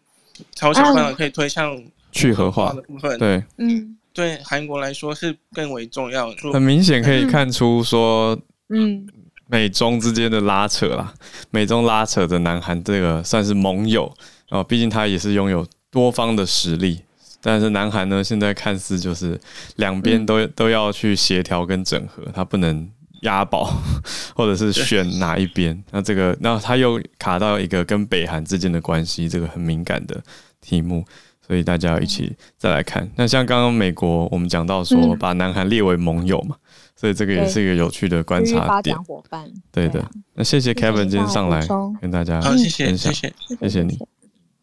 朝鲜半岛可以推向去核化。的部分，对，嗯，对韩国来说是更为重要的。很明显可以看出说，嗯，美中之间的拉扯啦，美中拉扯的南韩这个算是盟友哦，毕竟他也是拥有多方的实力，但是南韩呢，现在看似就是两边都都要去协调跟整合，他不能。押宝，[LAUGHS] 或者是选哪一边？那这个，那他又卡到一个跟北韩之间的关系，这个很敏感的题目，所以大家要一起再来看。那像刚刚美国我们讲到说，把南韩列为盟友嘛，所以这个也是一个有趣的观察点。伙伴，对的。那谢谢 Kevin 今天上来跟大家分享，谢谢，谢谢你。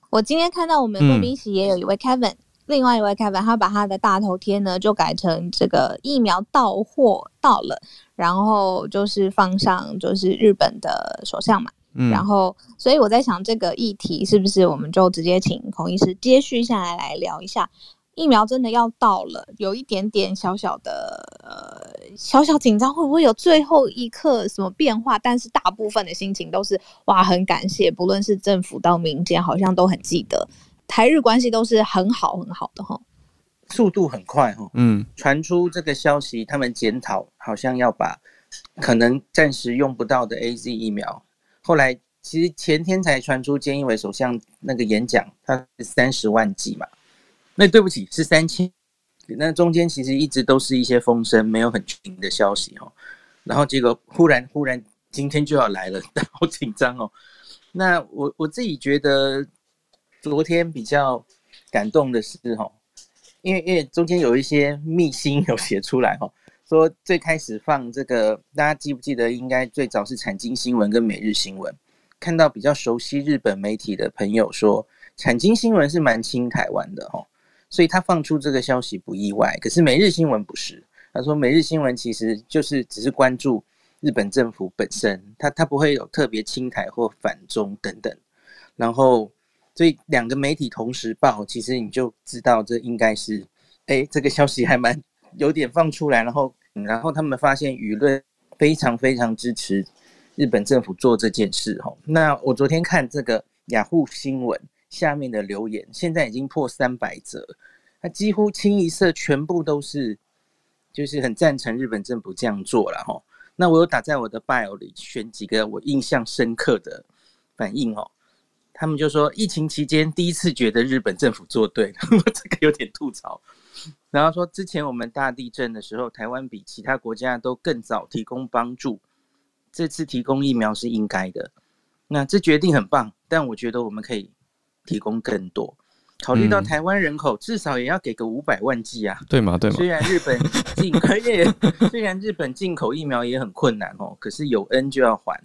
我今天看到我们录音室也有一位 Kevin。另外一位 Kevin，他把他的大头贴呢就改成这个疫苗到货到了，然后就是放上就是日本的首相嘛，嗯，然后所以我在想这个议题是不是我们就直接请孔医师接续下来来聊一下，疫苗真的要到了，有一点点小小的呃小小紧张，会不会有最后一刻什么变化？但是大部分的心情都是哇，很感谢，不论是政府到民间，好像都很记得。台日关系都是很好很好的哈，速度很快哈，嗯，传出这个消息，他们检讨好像要把可能暂时用不到的 AZ 疫苗，后来其实前天才传出菅义伟首相那个演讲，他是三十万剂嘛，那对不起是三千，那中间其实一直都是一些风声，没有很确定的消息哈，然后结果忽然忽然今天就要来了，[LAUGHS] 好紧张哦，那我我自己觉得。昨天比较感动的是哈，因为因为中间有一些秘辛有写出来哈，[LAUGHS] 说最开始放这个，大家记不记得？应该最早是产经新闻跟每日新闻，看到比较熟悉日本媒体的朋友说，产经新闻是蛮亲台湾的哈，所以他放出这个消息不意外。可是每日新闻不是，他说每日新闻其实就是只是关注日本政府本身，他他不会有特别亲台或反中等等，然后。所以两个媒体同时报，其实你就知道这应该是，哎，这个消息还蛮有点放出来，然后，然后他们发现舆论非常非常支持日本政府做这件事。哦，那我昨天看这个雅虎新闻下面的留言，现在已经破三百则，那几乎清一色全部都是，就是很赞成日本政府这样做了。吼，那我有打在我的 bio 里选几个我印象深刻的反应哦。他们就说，疫情期间第一次觉得日本政府做对了，[LAUGHS] 这个有点吐槽。然后说，之前我们大地震的时候，台湾比其他国家都更早提供帮助，这次提供疫苗是应该的。那这决定很棒，但我觉得我们可以提供更多。考虑到台湾人口，至少也要给个五百万剂啊，对吗？对吗？虽然日本进，[LAUGHS] 而且虽然日本进口疫苗也很困难哦，可是有恩就要还。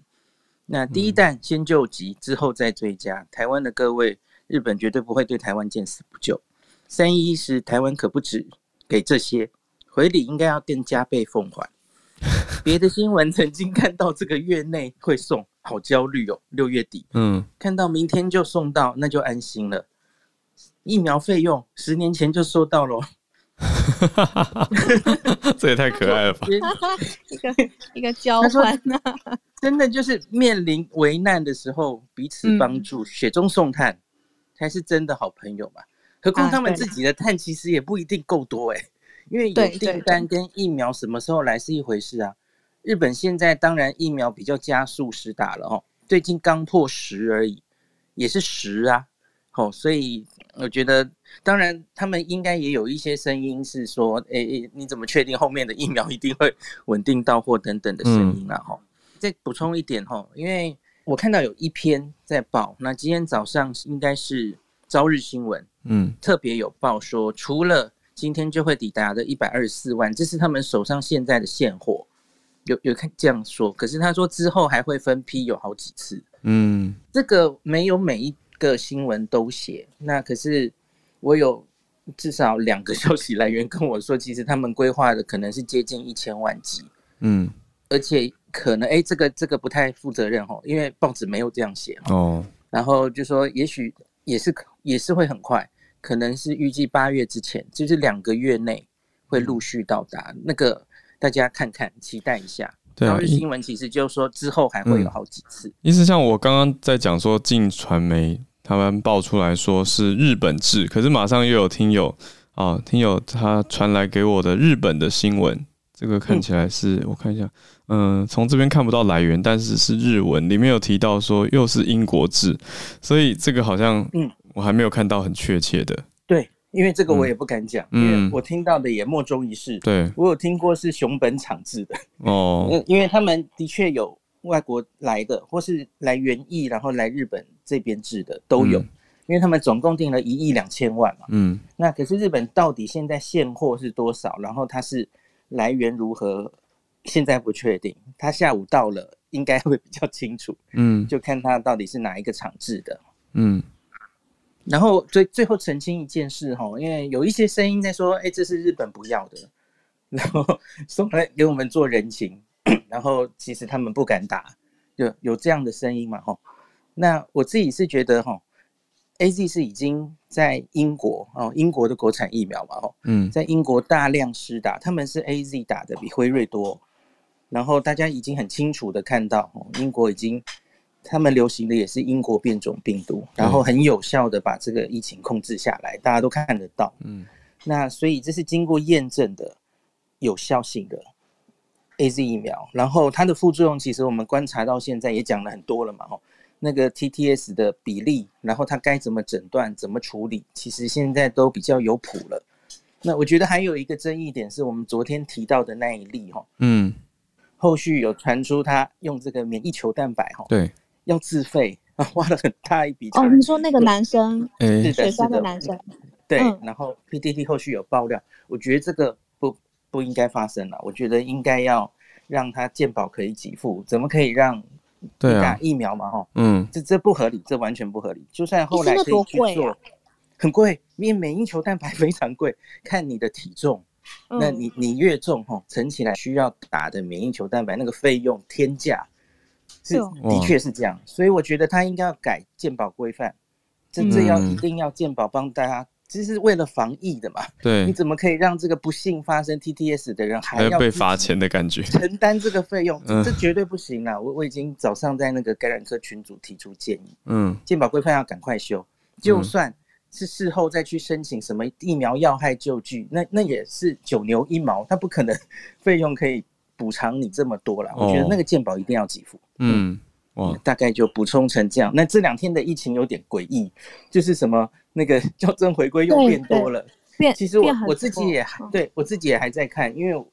那第一弹先救急，之后再追加。台湾的各位，日本绝对不会对台湾见死不救。三一一时，台湾可不止给这些，回礼应该要更加倍奉还。别的新闻曾经看到这个月内会送，好焦虑哦。六月底，嗯，看到明天就送到，那就安心了。疫苗费用十年前就收到了，[LAUGHS] 这也太可爱了吧！一个一个交换呢，真的就是面临危难的时候彼此帮助，嗯、雪中送炭才是真的好朋友嘛。何况他们自己的碳其实也不一定够多哎、欸，因为有订单跟疫苗什么时候来是一回事啊。日本现在当然疫苗比较加速施打了哦，最近刚破十而已，也是十啊。哦，所以我觉得，当然他们应该也有一些声音是说，诶、欸，你怎么确定后面的疫苗一定会 [LAUGHS] 稳定到货等等的声音啊？哈、嗯，再补充一点哈，因为我看到有一篇在报，那今天早上应该是朝日新闻，嗯，特别有报说，除了今天就会抵达的一百二十四万，这是他们手上现在的现货，有有看这样说，可是他说之后还会分批有好几次，嗯，这个没有每一。个新闻都写，那可是我有至少两个 [LAUGHS] 消息来源跟我说，其实他们规划的可能是接近一千万集，嗯，而且可能哎、欸，这个这个不太负责任哦，因为报纸没有这样写哦，然后就说也许也是也是会很快，可能是预计八月之前，就是两个月内会陆续到达，那个大家看看，期待一下。对啊，新闻其实就是说之后还会有好几次。意思像我刚刚在讲说，进传媒他们爆出来说是日本制，可是马上又有听友啊，听友他传来给我的日本的新闻，这个看起来是、嗯、我看一下，嗯，从这边看不到来源，但是是日文，里面有提到说又是英国制，所以这个好像嗯，我还没有看到很确切的。对。因为这个我也不敢讲，嗯、因为我听到的也莫衷一是。对，我有听过是熊本厂制的哦，[LAUGHS] 因为他们的确有外国来的，或是来原意，然后来日本这边制的都有，嗯、因为他们总共订了一亿两千万嘛。嗯，那可是日本到底现在现货是多少？然后它是来源如何？现在不确定。他下午到了，应该会比较清楚。嗯，就看他到底是哪一个厂制的。嗯。然后最最后澄清一件事哈，因为有一些声音在说，哎，这是日本不要的，然后送来给我们做人情，[COUGHS] 然后其实他们不敢打，有有这样的声音嘛哈？那我自己是觉得哈，AZ 是已经在英国哦，英国的国产疫苗嘛哈，嗯，在英国大量施打，他们是 AZ 打的比辉瑞多，然后大家已经很清楚的看到，英国已经。他们流行的也是英国变种病毒，然后很有效的把这个疫情控制下来，大家都看得到。嗯，那所以这是经过验证的有效性的 AZ 疫苗，然后它的副作用其实我们观察到现在也讲了很多了嘛，吼，那个 TTS 的比例，然后它该怎么诊断、怎么处理，其实现在都比较有谱了。那我觉得还有一个争议点是我们昨天提到的那一例，哈，嗯，后续有传出他用这个免疫球蛋白，哈，对。要自费啊，[LAUGHS] 花了很大一笔钱。哦，你说那个男生，嗯，水酸的男生，对。然后 PDD 后续有爆料，我觉得这个不不应该发生了。我觉得应该要让他健保可以给付，怎么可以让对打疫苗嘛？哈，嗯，这这不合理，这完全不合理。就算后来可以去做，很贵，因为免疫球蛋白 [LAUGHS] 非常贵，看你的体重，那你你越重哈，乘起来需要打的免疫球蛋白那个费用天价。是，的确是这样，所以我觉得他应该要改鉴保规范，真正要一定要鉴保帮大家，这是为了防疫的嘛。对，你怎么可以让这个不幸发生 TTS 的人还要被罚钱的感觉，承担这个费用，这绝对不行啊！我我已经早上在那个感染科群组提出建议，嗯，鉴保规范要赶快修，就算是事后再去申请什么疫苗要害救济，那那也是九牛一毛，他不可能 [LAUGHS] 费用可以。补偿你这么多了，我觉得那个健保一定要给付。嗯，哇，大概就补充成这样。那这两天的疫情有点诡异，就是什么那个 [LAUGHS] 校正回归又变多了。变，其实我我自己也还对我自己也还在看，因为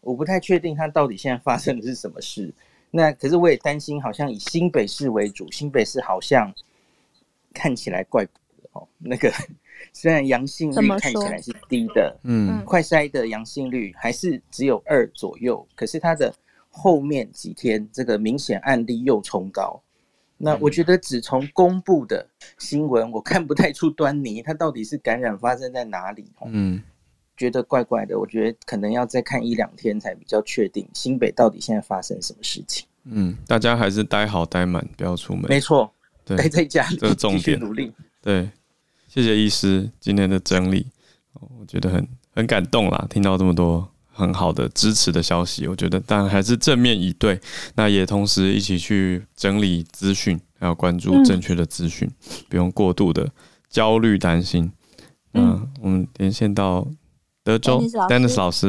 我不太确定它到底现在发生的是什么事。那可是我也担心，好像以新北市为主，新北市好像看起来怪怪的哦。那个虽然阳性率看起来是低的，嗯，快筛的阳性率还是只有二左右，可是它的后面几天这个明显案例又冲高。那我觉得只从公布的新闻，我看不太出端倪，它到底是感染发生在哪里？嗯，觉得怪怪的。我觉得可能要再看一两天才比较确定，新北到底现在发生什么事情。嗯，大家还是待好待满，不要出门。没错，待在家里，这个重点，努力。对，谢谢医师今天的整理，我觉得很很感动啦，听到这么多。很好的支持的消息，我觉得，但还是正面以对。那也同时一起去整理资讯，还要关注正确的资讯，嗯，不用过度的焦虑担心。嗯，我们连线到德州，Dennis 老师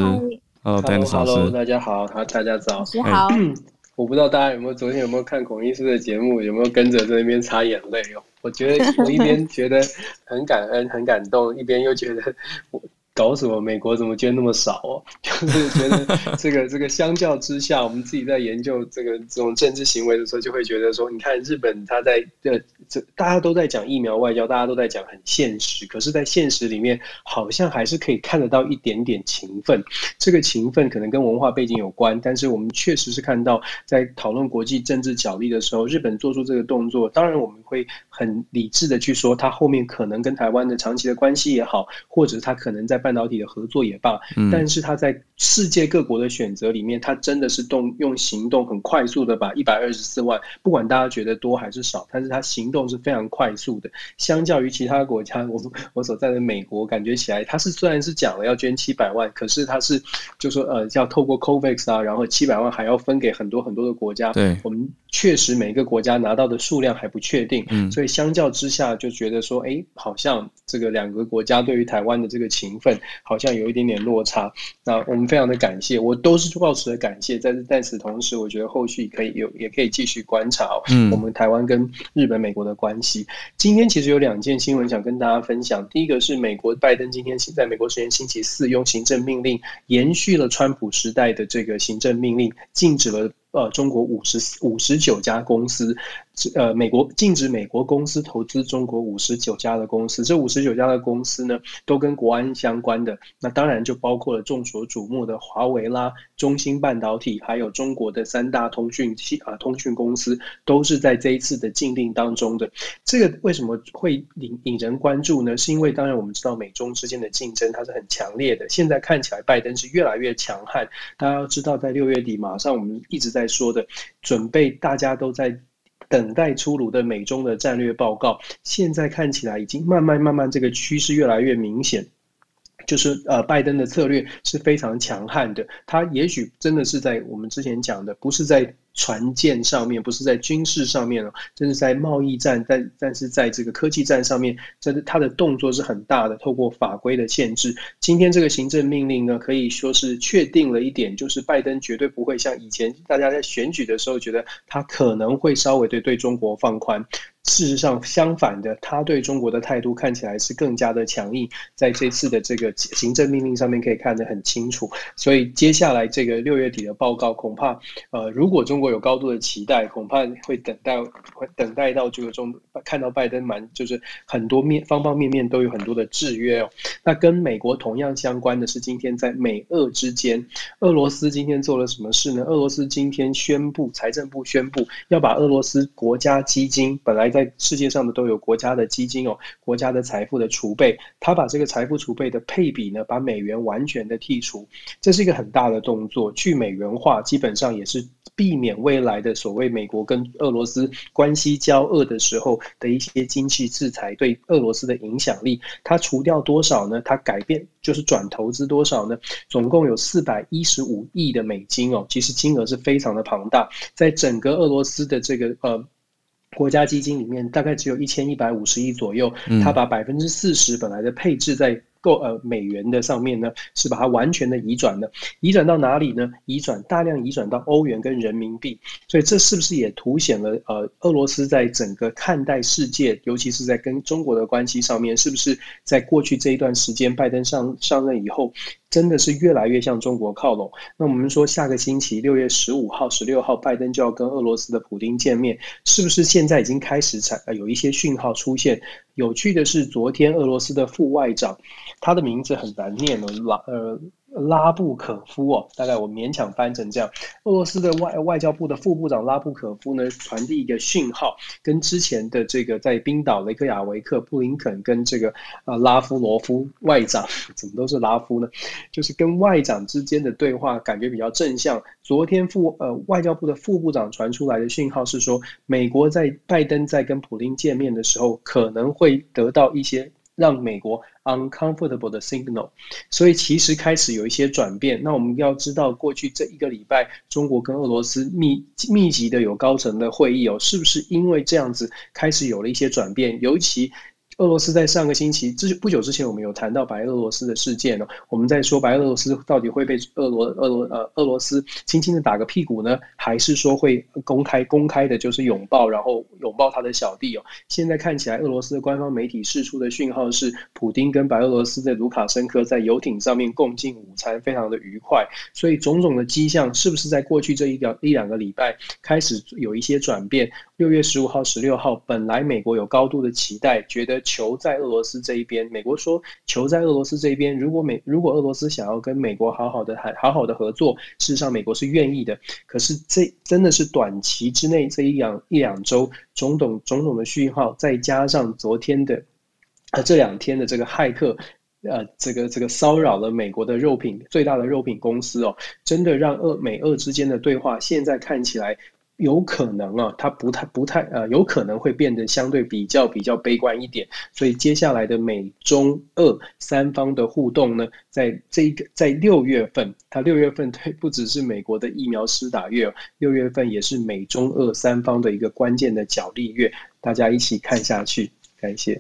，Hello，Dennis 老师，Hello，大家好，好，大家早，好。[CLEARS THROAT] 我不知道大家有没有昨天有没有看孔医师的节目，有没有跟着在那边擦眼泪哦？我觉得我一边觉得很感恩、很感动，一边又觉得我。搞什么？美国怎么捐那么少哦？[LAUGHS] 就是觉得这个这个相较之下，我们自己在研究这个这种政治行为的时候，就会觉得说，你看日本，他在这这大家都在讲疫苗外交，大家都在讲很现实，可是，在现实里面，好像还是可以看得到一点点情分。这个情分可能跟文化背景有关，但是我们确实是看到，在讨论国际政治角力的时候，日本做出这个动作，当然我们会很理智的去说，他后面可能跟台湾的长期的关系也好，或者他可能在。半导体的合作也罢，但是他在世界各国的选择里面，他真的是动用行动很快速的把一百二十四万，不管大家觉得多还是少，但是他行动是非常快速的。相较于其他国家，我我所在的美国，感觉起来他是虽然是讲了要捐七百万，可是他是就说呃要透过 COVAX 啊，然后七百万还要分给很多很多的国家。对，我们确实每个国家拿到的数量还不确定，嗯，所以相较之下就觉得说，哎，好像这个两个国家对于台湾的这个情分。好像有一点点落差，那我们非常的感谢，我都是抱持的感谢，但是在此同时，我觉得后续可以有，也可以继续观察哦，我们台湾跟日本、美国的关系。今天其实有两件新闻想跟大家分享，第一个是美国拜登今天在美国时间星期四用行政命令延续了川普时代的这个行政命令，禁止了。呃，中国五十五十九家公司，呃，美国禁止美国公司投资中国五十九家的公司，这五十九家的公司呢，都跟国安相关的，那当然就包括了众所瞩目的华为啦、中芯半导体，还有中国的三大通讯器啊通讯公司，都是在这一次的禁令当中的。这个为什么会引引人关注呢？是因为当然我们知道美中之间的竞争它是很强烈的，现在看起来拜登是越来越强悍。大家要知道，在六月底马上我们一直。在说的准备，大家都在等待出炉的美中的战略报告，现在看起来已经慢慢慢慢，这个趋势越来越明显，就是呃，拜登的策略是非常强悍的，他也许真的是在我们之前讲的，不是在。船舰上面不是在军事上面了，这是在贸易战，但但是在这个科技战上面，这是他的动作是很大的。透过法规的限制，今天这个行政命令呢，可以说是确定了一点，就是拜登绝对不会像以前大家在选举的时候觉得他可能会稍微对对中国放宽。事实上，相反的，他对中国的态度看起来是更加的强硬，在这次的这个行政命令上面可以看得很清楚。所以接下来这个六月底的报告，恐怕呃，如果中国有高度的期待，恐怕会等待，会等待到这个中看到拜登蛮就是很多面方方面面都有很多的制约哦。那跟美国同样相关的是，今天在美俄之间，俄罗斯今天做了什么事呢？俄罗斯今天宣布，财政部宣布要把俄罗斯国家基金本来。在世界上的都有国家的基金哦，国家的财富的储备，他把这个财富储备的配比呢，把美元完全的剔除，这是一个很大的动作，去美元化，基本上也是避免未来的所谓美国跟俄罗斯关系交恶的时候的一些经济制裁对俄罗斯的影响力。它除掉多少呢？它改变就是转投资多少呢？总共有四百一十五亿的美金哦，其实金额是非常的庞大，在整个俄罗斯的这个呃。国家基金里面大概只有一千一百五十亿左右，他把百分之四十本来的配置在购呃美元的上面呢，是把它完全的移转的，移转到哪里呢？移转大量移转到欧元跟人民币，所以这是不是也凸显了呃俄罗斯在整个看待世界，尤其是在跟中国的关系上面，是不是在过去这一段时间拜登上上任以后，真的是越来越向中国靠拢。那我们说，下个星期六月十五号、十六号，拜登就要跟俄罗斯的普丁见面，是不是现在已经开始产有一些讯号出现？有趣的是，昨天俄罗斯的副外长，他的名字很难念了，拉呃。拉布可夫哦，大概我勉强翻成这样。俄罗斯的外外交部的副部长拉布可夫呢，传递一个讯号，跟之前的这个在冰岛雷克雅维克布林肯跟这个呃拉夫罗夫外长，怎么都是拉夫呢？就是跟外长之间的对话感觉比较正向。昨天副呃外交部的副部长传出来的讯号是说，美国在拜登在跟普丁见面的时候，可能会得到一些。让美国 uncomfortable 的 signal，所以其实开始有一些转变。那我们要知道，过去这一个礼拜，中国跟俄罗斯密密集的有高层的会议哦，是不是因为这样子开始有了一些转变？尤其。俄罗斯在上个星期之不久之前，我们有谈到白俄罗斯的事件呢。我们在说白俄罗斯到底会被俄罗俄罗呃俄罗斯轻轻的打个屁股呢，还是说会公开公开的，就是拥抱，然后拥抱他的小弟哦？现在看起来，俄罗斯的官方媒体释出的讯号是，普丁跟白俄罗斯的卢卡申科在游艇上面共进午餐，非常的愉快。所以种种的迹象，是不是在过去这一两一两个礼拜开始有一些转变？六月十五号、十六号，本来美国有高度的期待，觉得。球在俄罗斯这一边，美国说球在俄罗斯这一边。如果美如果俄罗斯想要跟美国好好的还好好的合作，事实上美国是愿意的。可是这真的是短期之内这一两一两周种种种种的讯号，再加上昨天的呃这两天的这个骇客呃这个这个骚扰了美国的肉品最大的肉品公司哦，真的让俄美俄之间的对话现在看起来。有可能啊，它不太不太呃，有可能会变得相对比较比较悲观一点。所以接下来的美中俄三方的互动呢，在这个在六月份，它六月份对不只是美国的疫苗施打月，六月份也是美中俄三方的一个关键的角力月，大家一起看下去。感谢，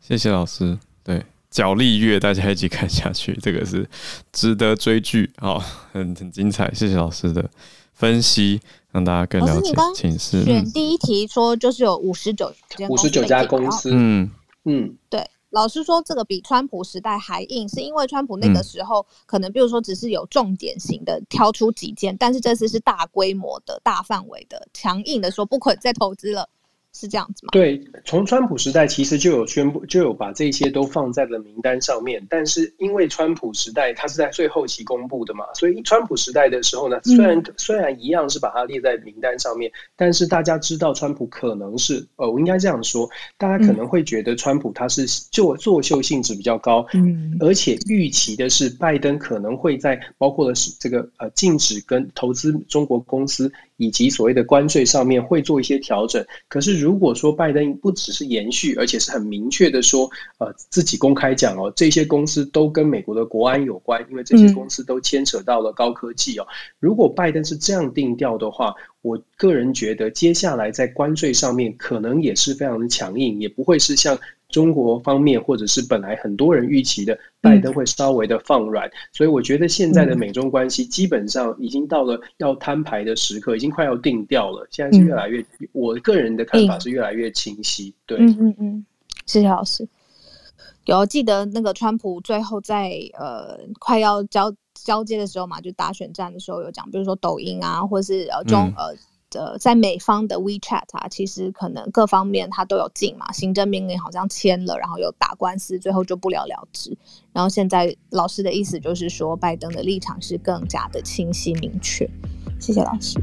谢谢老师。对，角力月大家一起看下去，这个是值得追剧啊，很很精彩。谢谢老师的分析。让大家更了解。请示。选第一题说就是有五十九五十九家公司。嗯嗯，对，老师说这个比川普时代还硬，是因为川普那个时候可能比如说只是有重点型的挑出几件，但是这次是大规模的大范围的强硬的说不可再投资了。是这样子吗？对，从川普时代其实就有宣布，就有把这些都放在了名单上面。但是因为川普时代它是在最后期公布的嘛，所以川普时代的时候呢，虽然、嗯、虽然一样是把它列在名单上面，但是大家知道川普可能是呃，我应该这样说，大家可能会觉得川普他是作作秀性质比较高，嗯，而且预期的是拜登可能会在包括了是这个呃禁止跟投资中国公司。以及所谓的关税上面会做一些调整，可是如果说拜登不只是延续，而且是很明确的说，呃，自己公开讲哦，这些公司都跟美国的国安有关，因为这些公司都牵扯到了高科技哦。如果拜登是这样定调的话，我个人觉得接下来在关税上面可能也是非常的强硬，也不会是像。中国方面，或者是本来很多人预期的，拜登会稍微的放软，嗯，所以我觉得现在的美中关系基本上已经到了要摊牌的时刻，已经快要定掉了。现在是越来越，嗯，我个人的看法是越来越清晰。对，嗯嗯嗯，谢谢老师。有记得那个川普最后在呃快要交交接的时候嘛，就打选战的时候有讲，比如说抖音啊，或者是呃中，嗯，呃。呃，在美方的 WeChat 啊，其实可能各方面他都有进嘛，行政命令好像签了，然后有打官司，最后就不了了之。然后现在老师的意思就是说，拜登的立场是更加的清晰明确。谢谢老师，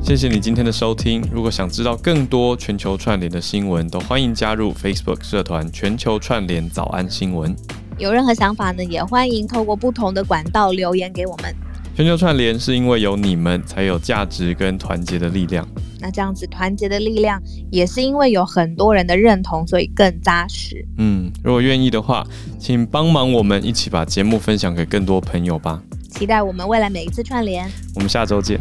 谢谢你今天的收听。如果想知道更多全球串联的新闻，都欢迎加入 Facebook 社团全球串联早安新闻。有任何想法呢，也欢迎透过不同的管道留言给我们。全球串联是因为有你们才有价值跟团结的力量。那这样子团结的力量也是因为有很多人的认同，所以更扎实。嗯，如果愿意的话，请帮忙我们一起把节目分享给更多朋友吧。期待我们未来每一次串联。我们下周见。